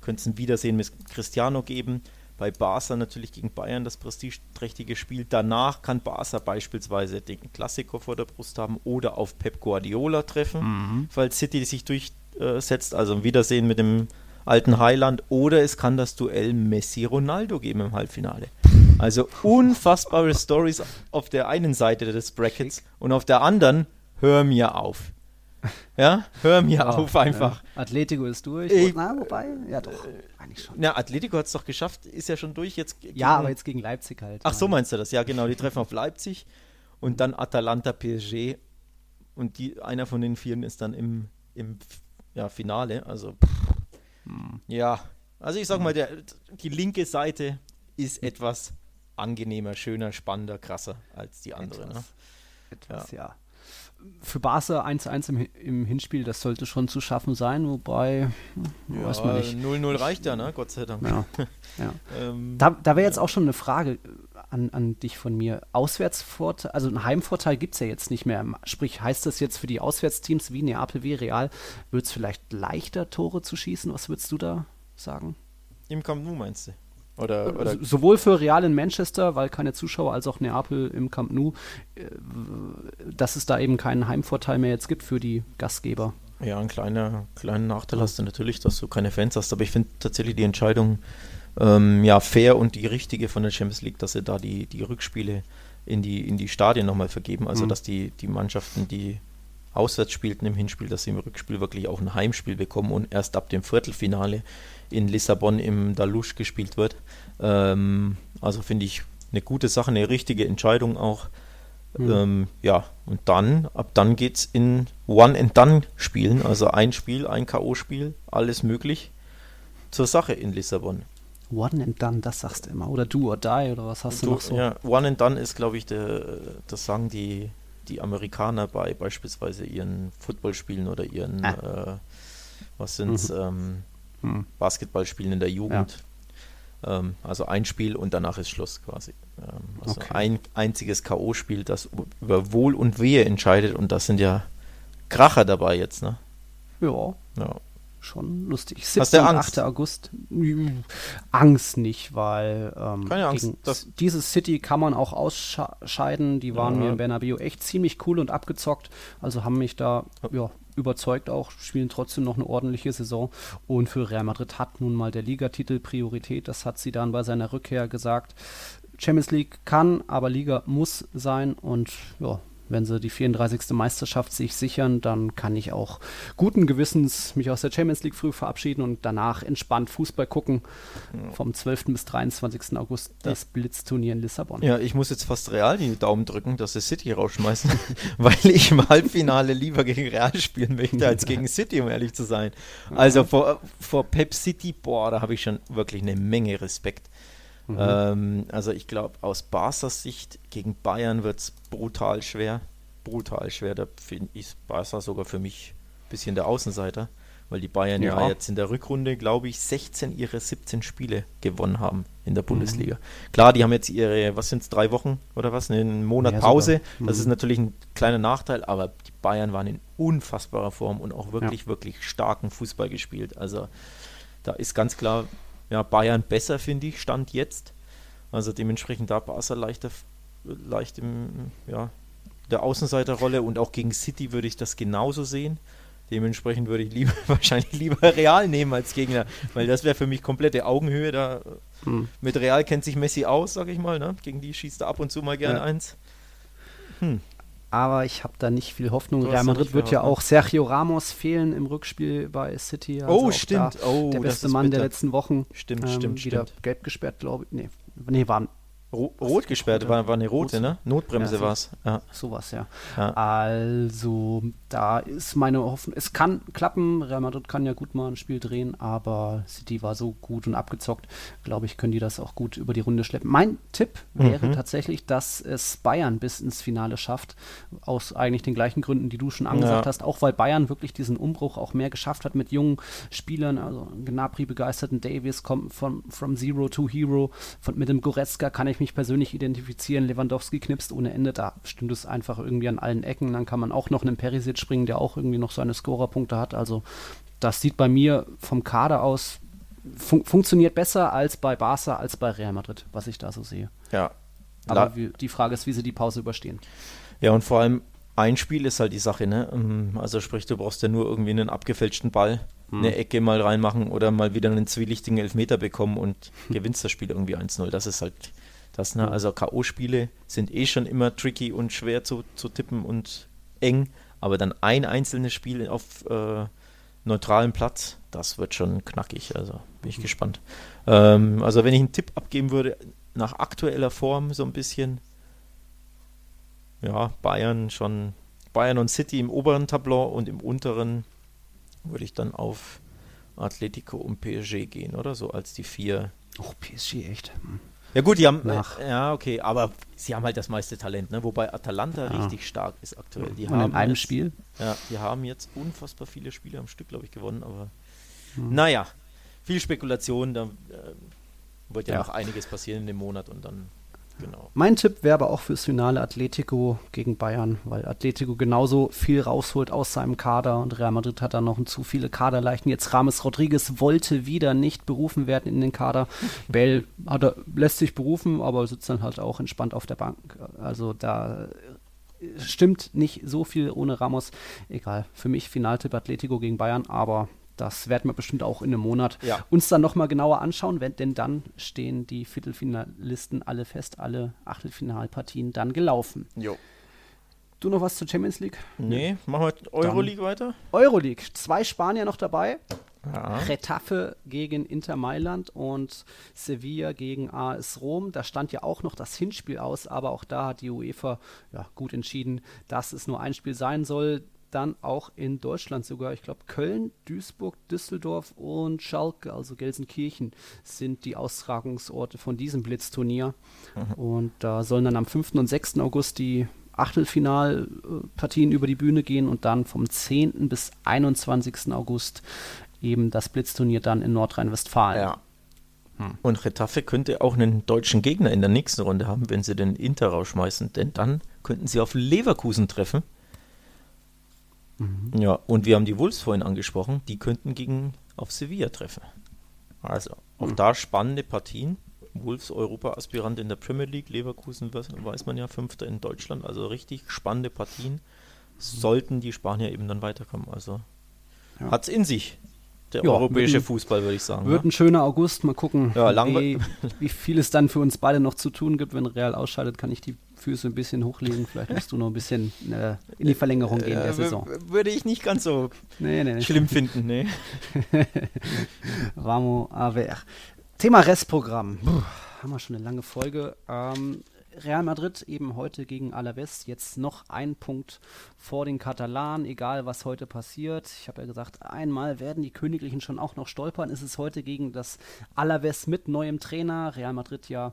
könnte es ein Wiedersehen mit Cristiano geben. Bei Barca natürlich gegen Bayern das prestigeträchtige Spiel. Danach kann Barca beispielsweise den Klassiker vor der Brust haben oder auf Pep Guardiola treffen, mhm. falls City sich durchsetzt. Also ein Wiedersehen mit dem alten Highland. Oder es kann das Duell Messi-Ronaldo geben im Halbfinale. Also unfassbare Stories auf der einen Seite des Brackets und auf der anderen, hör mir auf. Ja, hör mir ja, auf einfach. Ja. Atletico ist durch. Ich, na, wobei, ja doch, eigentlich schon. Ja, Atletico hat es doch geschafft, ist ja schon durch jetzt. Gegen, ja, aber jetzt gegen Leipzig halt. Ach so meinst du das? Ja, genau, die treffen auf Leipzig und dann Atalanta PSG und die, einer von den vieren ist dann im, im ja, Finale. Also, hm. ja, also ich sag mal, der, die linke Seite ist etwas angenehmer, schöner, spannender, krasser als die andere. Etwas, ne? etwas ja. ja. Für Barca 1-1 im, im, Hinspiel, das sollte schon zu schaffen sein, wobei, hm, ja, weiß man nicht. 0-0 reicht ja, ne? Gott sei Dank. Ja, ja. ähm, da da wäre jetzt auch schon eine Frage an, an dich von mir. Auswärtsvorteil, also ein Heimvorteil gibt es ja jetzt nicht mehr. Sprich, heißt das jetzt für die Auswärtsteams wie Neapel, wie Real, wird es vielleicht leichter, Tore zu schießen? Was würdest du da sagen? Im Camp Nou meinst du? Oder, äh, oder Sowohl für Real in Manchester, weil keine Zuschauer, als auch Neapel im Camp Nou, äh, dass es da eben keinen Heimvorteil mehr jetzt gibt für die Gastgeber. Ja, ein kleiner, kleiner Nachteil hast du natürlich, dass du keine Fans hast, aber ich finde tatsächlich die Entscheidung ähm, ja, fair und die richtige von der Champions League, dass sie da die, die Rückspiele in die, in die Stadien nochmal vergeben. Also, mhm. dass die, die Mannschaften, die auswärts spielten im Hinspiel, dass sie im Rückspiel wirklich auch ein Heimspiel bekommen und erst ab dem Viertelfinale in Lissabon im Dalusch gespielt wird. Ähm, also finde ich eine gute Sache, eine richtige Entscheidung auch. Mhm. Ähm, ja, und dann, ab dann geht es in One-and-Done-Spielen, also ein Spiel, ein K.O.-Spiel, alles möglich zur Sache in Lissabon. One and Done, das sagst du immer. Oder Do or Die oder was hast du, du noch so? Ja, One and Done ist, glaube ich, der, das sagen die, die Amerikaner bei beispielsweise ihren Footballspielen oder ihren, ah. äh, was sind mhm. ähm, hm. Basketballspielen in der Jugend. Ja. Ähm, also ein Spiel und danach ist Schluss quasi. Ähm, also okay. ein einziges K.O.-Spiel, das über Wohl und Wehe entscheidet und das sind ja Kracher dabei jetzt, ne? Ja. ja. Schon lustig. 7. und 8. August. Angst nicht, weil ähm, Keine Angst. Das dieses City kann man auch ausscheiden. Die waren ja. mir in Bernabeu echt ziemlich cool und abgezockt. Also haben mich da ja, überzeugt auch, spielen trotzdem noch eine ordentliche Saison. Und für Real Madrid hat nun mal der Ligatitel Priorität. Das hat sie dann bei seiner Rückkehr gesagt. Champions League kann, aber Liga muss sein. Und ja, wenn sie die 34. Meisterschaft sich sichern, dann kann ich auch guten Gewissens mich aus der Champions League früh verabschieden und danach entspannt Fußball gucken. Vom 12. bis 23. August ja. das Blitzturnier in Lissabon. Ja, ich muss jetzt fast Real die Daumen drücken, dass sie City rausschmeißen, weil ich im Halbfinale lieber gegen Real spielen möchte als gegen City, um ehrlich zu sein. Also vor, vor Pep City, boah, da habe ich schon wirklich eine Menge Respekt. Mhm. Ähm, also ich glaube, aus Barca's Sicht gegen Bayern wird es brutal schwer. Brutal schwer. Da ist Barca sogar für mich ein bisschen der Außenseiter, weil die Bayern ja, ja jetzt in der Rückrunde, glaube ich, 16 ihre 17 Spiele gewonnen haben in der mhm. Bundesliga. Mhm. Klar, die haben jetzt ihre, was sind es, drei Wochen oder was, einen Monat ja, Pause. Mhm. Das ist natürlich ein kleiner Nachteil, aber die Bayern waren in unfassbarer Form und auch wirklich, ja. wirklich starken Fußball gespielt. Also da ist ganz klar, ja, Bayern besser, finde ich, stand jetzt. Also dementsprechend da Barca leichter, leicht im, ja, der Außenseiterrolle und auch gegen City würde ich das genauso sehen. Dementsprechend würde ich lieber, wahrscheinlich lieber Real nehmen als Gegner, weil das wäre für mich komplette Augenhöhe. Da hm. mit Real kennt sich Messi aus, sag ich mal. Ne? Gegen die schießt er ab und zu mal gerne ja. eins. Hm aber ich habe da nicht viel Hoffnung. Real Madrid wird ja auch Sergio Ramos fehlen im Rückspiel bei City. Also oh, stimmt. Oh, der beste Mann bitter. der letzten Wochen. Stimmt, ähm, stimmt, wieder stimmt. gelb gesperrt, glaube ich. Nee, nee, war rot gesperrt, war, war eine rote, ne? Notbremse ja, war es. Ja. Sowas, ja. ja. Also, da ist meine Hoffnung. Es kann klappen. Real Madrid kann ja gut mal ein Spiel drehen, aber City war so gut und abgezockt. Glaube ich, können die das auch gut über die Runde schleppen. Mein Tipp wäre mhm. tatsächlich, dass es Bayern bis ins Finale schafft. Aus eigentlich den gleichen Gründen, die du schon angesagt ja. hast. Auch weil Bayern wirklich diesen Umbruch auch mehr geschafft hat mit jungen Spielern. Also, Gnabry begeisterten Davies kommt von From Zero to Hero. Von, mit dem Goretzka kann ich mich persönlich identifizieren. Lewandowski knipst ohne Ende, da stimmt es einfach irgendwie an allen Ecken. Dann kann man auch noch einen Perisic springen, der auch irgendwie noch seine Scorerpunkte hat. Also das sieht bei mir vom Kader aus fun funktioniert besser als bei Barca, als bei Real Madrid, was ich da so sehe. Ja. Aber wie, die Frage ist, wie sie die Pause überstehen. Ja, und vor allem ein Spiel ist halt die Sache, ne? Ähm, also sprich, du brauchst ja nur irgendwie einen abgefälschten Ball, hm. eine Ecke mal reinmachen oder mal wieder einen zwielichtigen Elfmeter bekommen und gewinnst das Spiel irgendwie 1-0. Das ist halt das, ne? Also K.O.-Spiele sind eh schon immer tricky und schwer zu, zu tippen und eng, aber dann ein einzelnes Spiel auf äh, neutralem Platz, das wird schon knackig. Also bin ich mhm. gespannt. Ähm, also wenn ich einen Tipp abgeben würde, nach aktueller Form so ein bisschen, ja, Bayern schon, Bayern und City im oberen Tableau und im unteren würde ich dann auf Atletico und PSG gehen, oder so, als die vier. Oh, PSG, echt. Hm. Ja gut, die haben nach. ja okay, aber sie haben halt das meiste Talent, ne? Wobei Atalanta ja. richtig stark ist aktuell. Die Und haben in einem jetzt, Spiel? Ja, die haben jetzt unfassbar viele Spiele am Stück, glaube ich, gewonnen, aber hm. naja, viel Spekulation, da äh, wird ja, ja noch einiges passieren in dem Monat und dann Genau. Mein Tipp wäre aber auch fürs Finale Atletico gegen Bayern, weil Atletico genauso viel rausholt aus seinem Kader und Real Madrid hat da noch zu viele Kaderleichen. Jetzt Rames Rodriguez wollte wieder nicht berufen werden in den Kader. Bell er, lässt sich berufen, aber sitzt dann halt auch entspannt auf der Bank. Also da stimmt nicht so viel ohne Ramos. Egal, für mich Finaltipp Atletico gegen Bayern, aber das werden wir bestimmt auch in einem Monat ja. uns dann nochmal genauer anschauen, wenn, denn dann stehen die Viertelfinalisten alle fest, alle Achtelfinalpartien dann gelaufen. Jo. Du noch was zur Champions League? Nee, machen wir Euroleague dann weiter. Euroleague, zwei Spanier noch dabei. Ja. Retafe gegen Inter Mailand und Sevilla gegen AS Rom. Da stand ja auch noch das Hinspiel aus, aber auch da hat die UEFA ja, gut entschieden, dass es nur ein Spiel sein soll dann auch in Deutschland sogar, ich glaube Köln, Duisburg, Düsseldorf und Schalke, also Gelsenkirchen, sind die Austragungsorte von diesem Blitzturnier. Mhm. Und da sollen dann am 5. und 6. August die Achtelfinalpartien über die Bühne gehen und dann vom 10. bis 21. August eben das Blitzturnier dann in Nordrhein-Westfalen. Ja. Hm. Und Retafe könnte auch einen deutschen Gegner in der nächsten Runde haben, wenn sie den Inter rausschmeißen, denn dann könnten sie auf Leverkusen treffen Mhm. Ja, und wir haben die Wolves vorhin angesprochen, die könnten gegen auf Sevilla treffen. Also, auch mhm. da spannende Partien. Wolves Europa-Aspirant in der Premier League, Leverkusen weiß man ja, Fünfter in Deutschland, also richtig spannende Partien. sollten die Spanier eben dann weiterkommen. Also ja. hat es in sich. Der ja, europäische ein, Fußball, würde ich sagen. Wird ja. ein schöner August. Mal gucken, ja, wie, wie, viel es dann für uns beide noch zu tun gibt. Wenn Real ausscheidet, kann ich die Füße ein bisschen hochlegen. Vielleicht musst du noch ein bisschen äh, in die Verlängerung gehen der äh, Saison. Würde ich nicht ganz so nee, nee, nee. schlimm finden. Nee. Vamos a ver. Thema Restprogramm. Puh, haben wir schon eine lange Folge. Ähm, Real Madrid eben heute gegen Alaves jetzt noch ein Punkt vor den Katalanen, egal was heute passiert. Ich habe ja gesagt, einmal werden die Königlichen schon auch noch stolpern. Ist es heute gegen das Alaves mit neuem Trainer. Real Madrid ja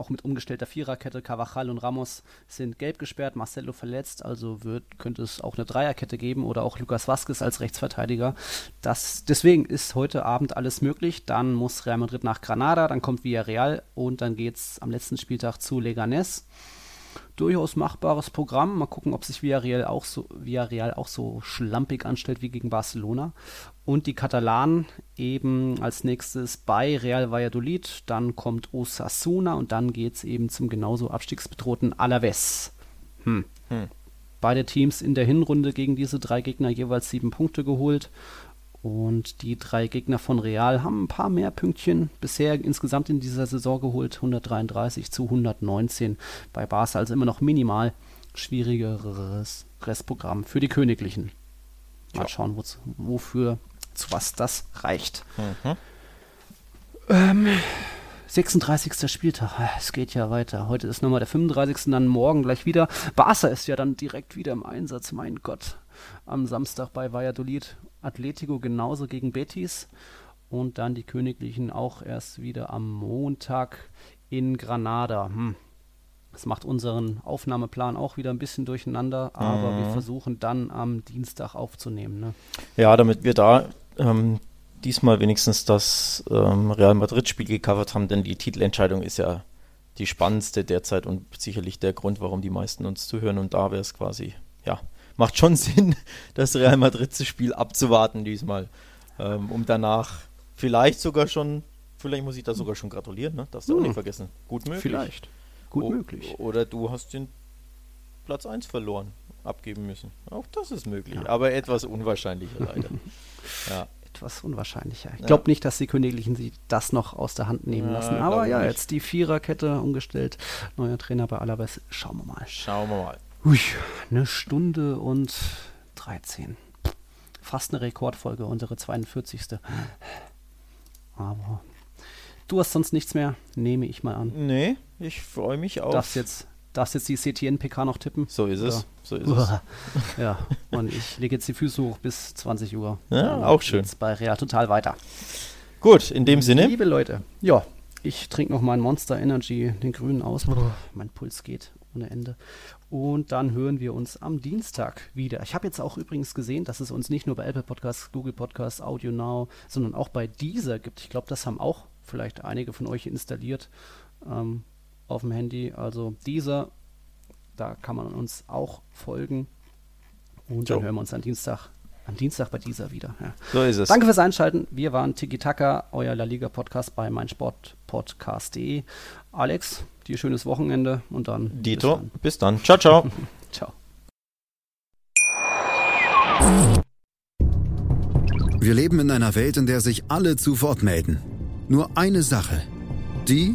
auch mit umgestellter Viererkette. Cavachal und Ramos sind gelb gesperrt, Marcelo verletzt, also wird, könnte es auch eine Dreierkette geben oder auch Lucas Vazquez als Rechtsverteidiger. Das, deswegen ist heute Abend alles möglich. Dann muss Real Madrid nach Granada, dann kommt Villarreal und dann geht es am letzten Spieltag zu Leganés durchaus machbares Programm. Mal gucken, ob sich Villarreal auch so, Villarreal auch so schlampig anstellt wie gegen Barcelona. Und die Katalanen eben als nächstes bei Real Valladolid. Dann kommt Osasuna und dann geht es eben zum genauso abstiegsbedrohten Alaves. Hm. Hm. Beide Teams in der Hinrunde gegen diese drei Gegner jeweils sieben Punkte geholt. Und die drei Gegner von Real haben ein paar mehr Pünktchen bisher insgesamt in dieser Saison geholt. 133 zu 119 bei Barca, also immer noch minimal schwierigeres Restprogramm für die Königlichen. Mal ja. schauen, wofür, zu was das reicht. Mhm. Ähm, 36. Spieltag, es geht ja weiter. Heute ist nochmal der 35. Dann morgen gleich wieder. Barca ist ja dann direkt wieder im Einsatz, mein Gott. Am Samstag bei Valladolid Atletico genauso gegen Betis und dann die Königlichen auch erst wieder am Montag in Granada. Hm. Das macht unseren Aufnahmeplan auch wieder ein bisschen durcheinander, aber mhm. wir versuchen dann am Dienstag aufzunehmen. Ne? Ja, damit wir da ähm, diesmal wenigstens das ähm, Real Madrid-Spiel gecovert haben, denn die Titelentscheidung ist ja die spannendste derzeit und sicherlich der Grund, warum die meisten uns zuhören. Und da wäre es quasi, ja, macht schon Sinn, das Real Madrid-Spiel abzuwarten diesmal, ähm, um danach vielleicht sogar schon, vielleicht muss ich da sogar schon gratulieren, ne? darfst du hm. auch nicht vergessen. Gut möglich. Vielleicht. Gut o möglich. Oder du hast den Platz 1 verloren, abgeben müssen. Auch das ist möglich, ja. aber etwas unwahrscheinlicher leider. ja etwas unwahrscheinlicher. Ich glaube nicht, dass die Königlichen sie das noch aus der Hand nehmen lassen. Ja, Aber ja, nicht. jetzt die Viererkette umgestellt. Neuer Trainer bei Alaves. Schauen wir mal. Schauen wir mal. Ui, eine Stunde und 13. Fast eine Rekordfolge, unsere 42. Aber du hast sonst nichts mehr, nehme ich mal an. Nee, ich freue mich auf. Darfst jetzt, darfst jetzt die CTN-PK noch tippen? So ist es. So ist es. ja, und ich lege jetzt die Füße hoch bis 20 Uhr. Ja, auch schön. Jetzt bei Real total weiter. Gut, in dem Sinne. Liebe Leute, ja, ich trinke noch meinen Monster Energy, den grünen aus. Mein Puls geht ohne Ende. Und dann hören wir uns am Dienstag wieder. Ich habe jetzt auch übrigens gesehen, dass es uns nicht nur bei Apple Podcasts, Google Podcasts, Audio Now, sondern auch bei Deezer gibt. Ich glaube, das haben auch vielleicht einige von euch installiert ähm, auf dem Handy. Also Deezer, da kann man uns auch folgen. Und dann jo. hören wir uns am Dienstag am Dienstag bei dieser wieder. Ja. So ist es. Danke fürs Einschalten. Wir waren Tiki Taka, euer La Liga Podcast bei meinsportpodcast.de. Alex, dir schönes Wochenende und dann. Dito, bis dann. Bis dann. Ciao, ciao. ciao. Wir leben in einer Welt, in der sich alle zu Wort melden. Nur eine Sache. Die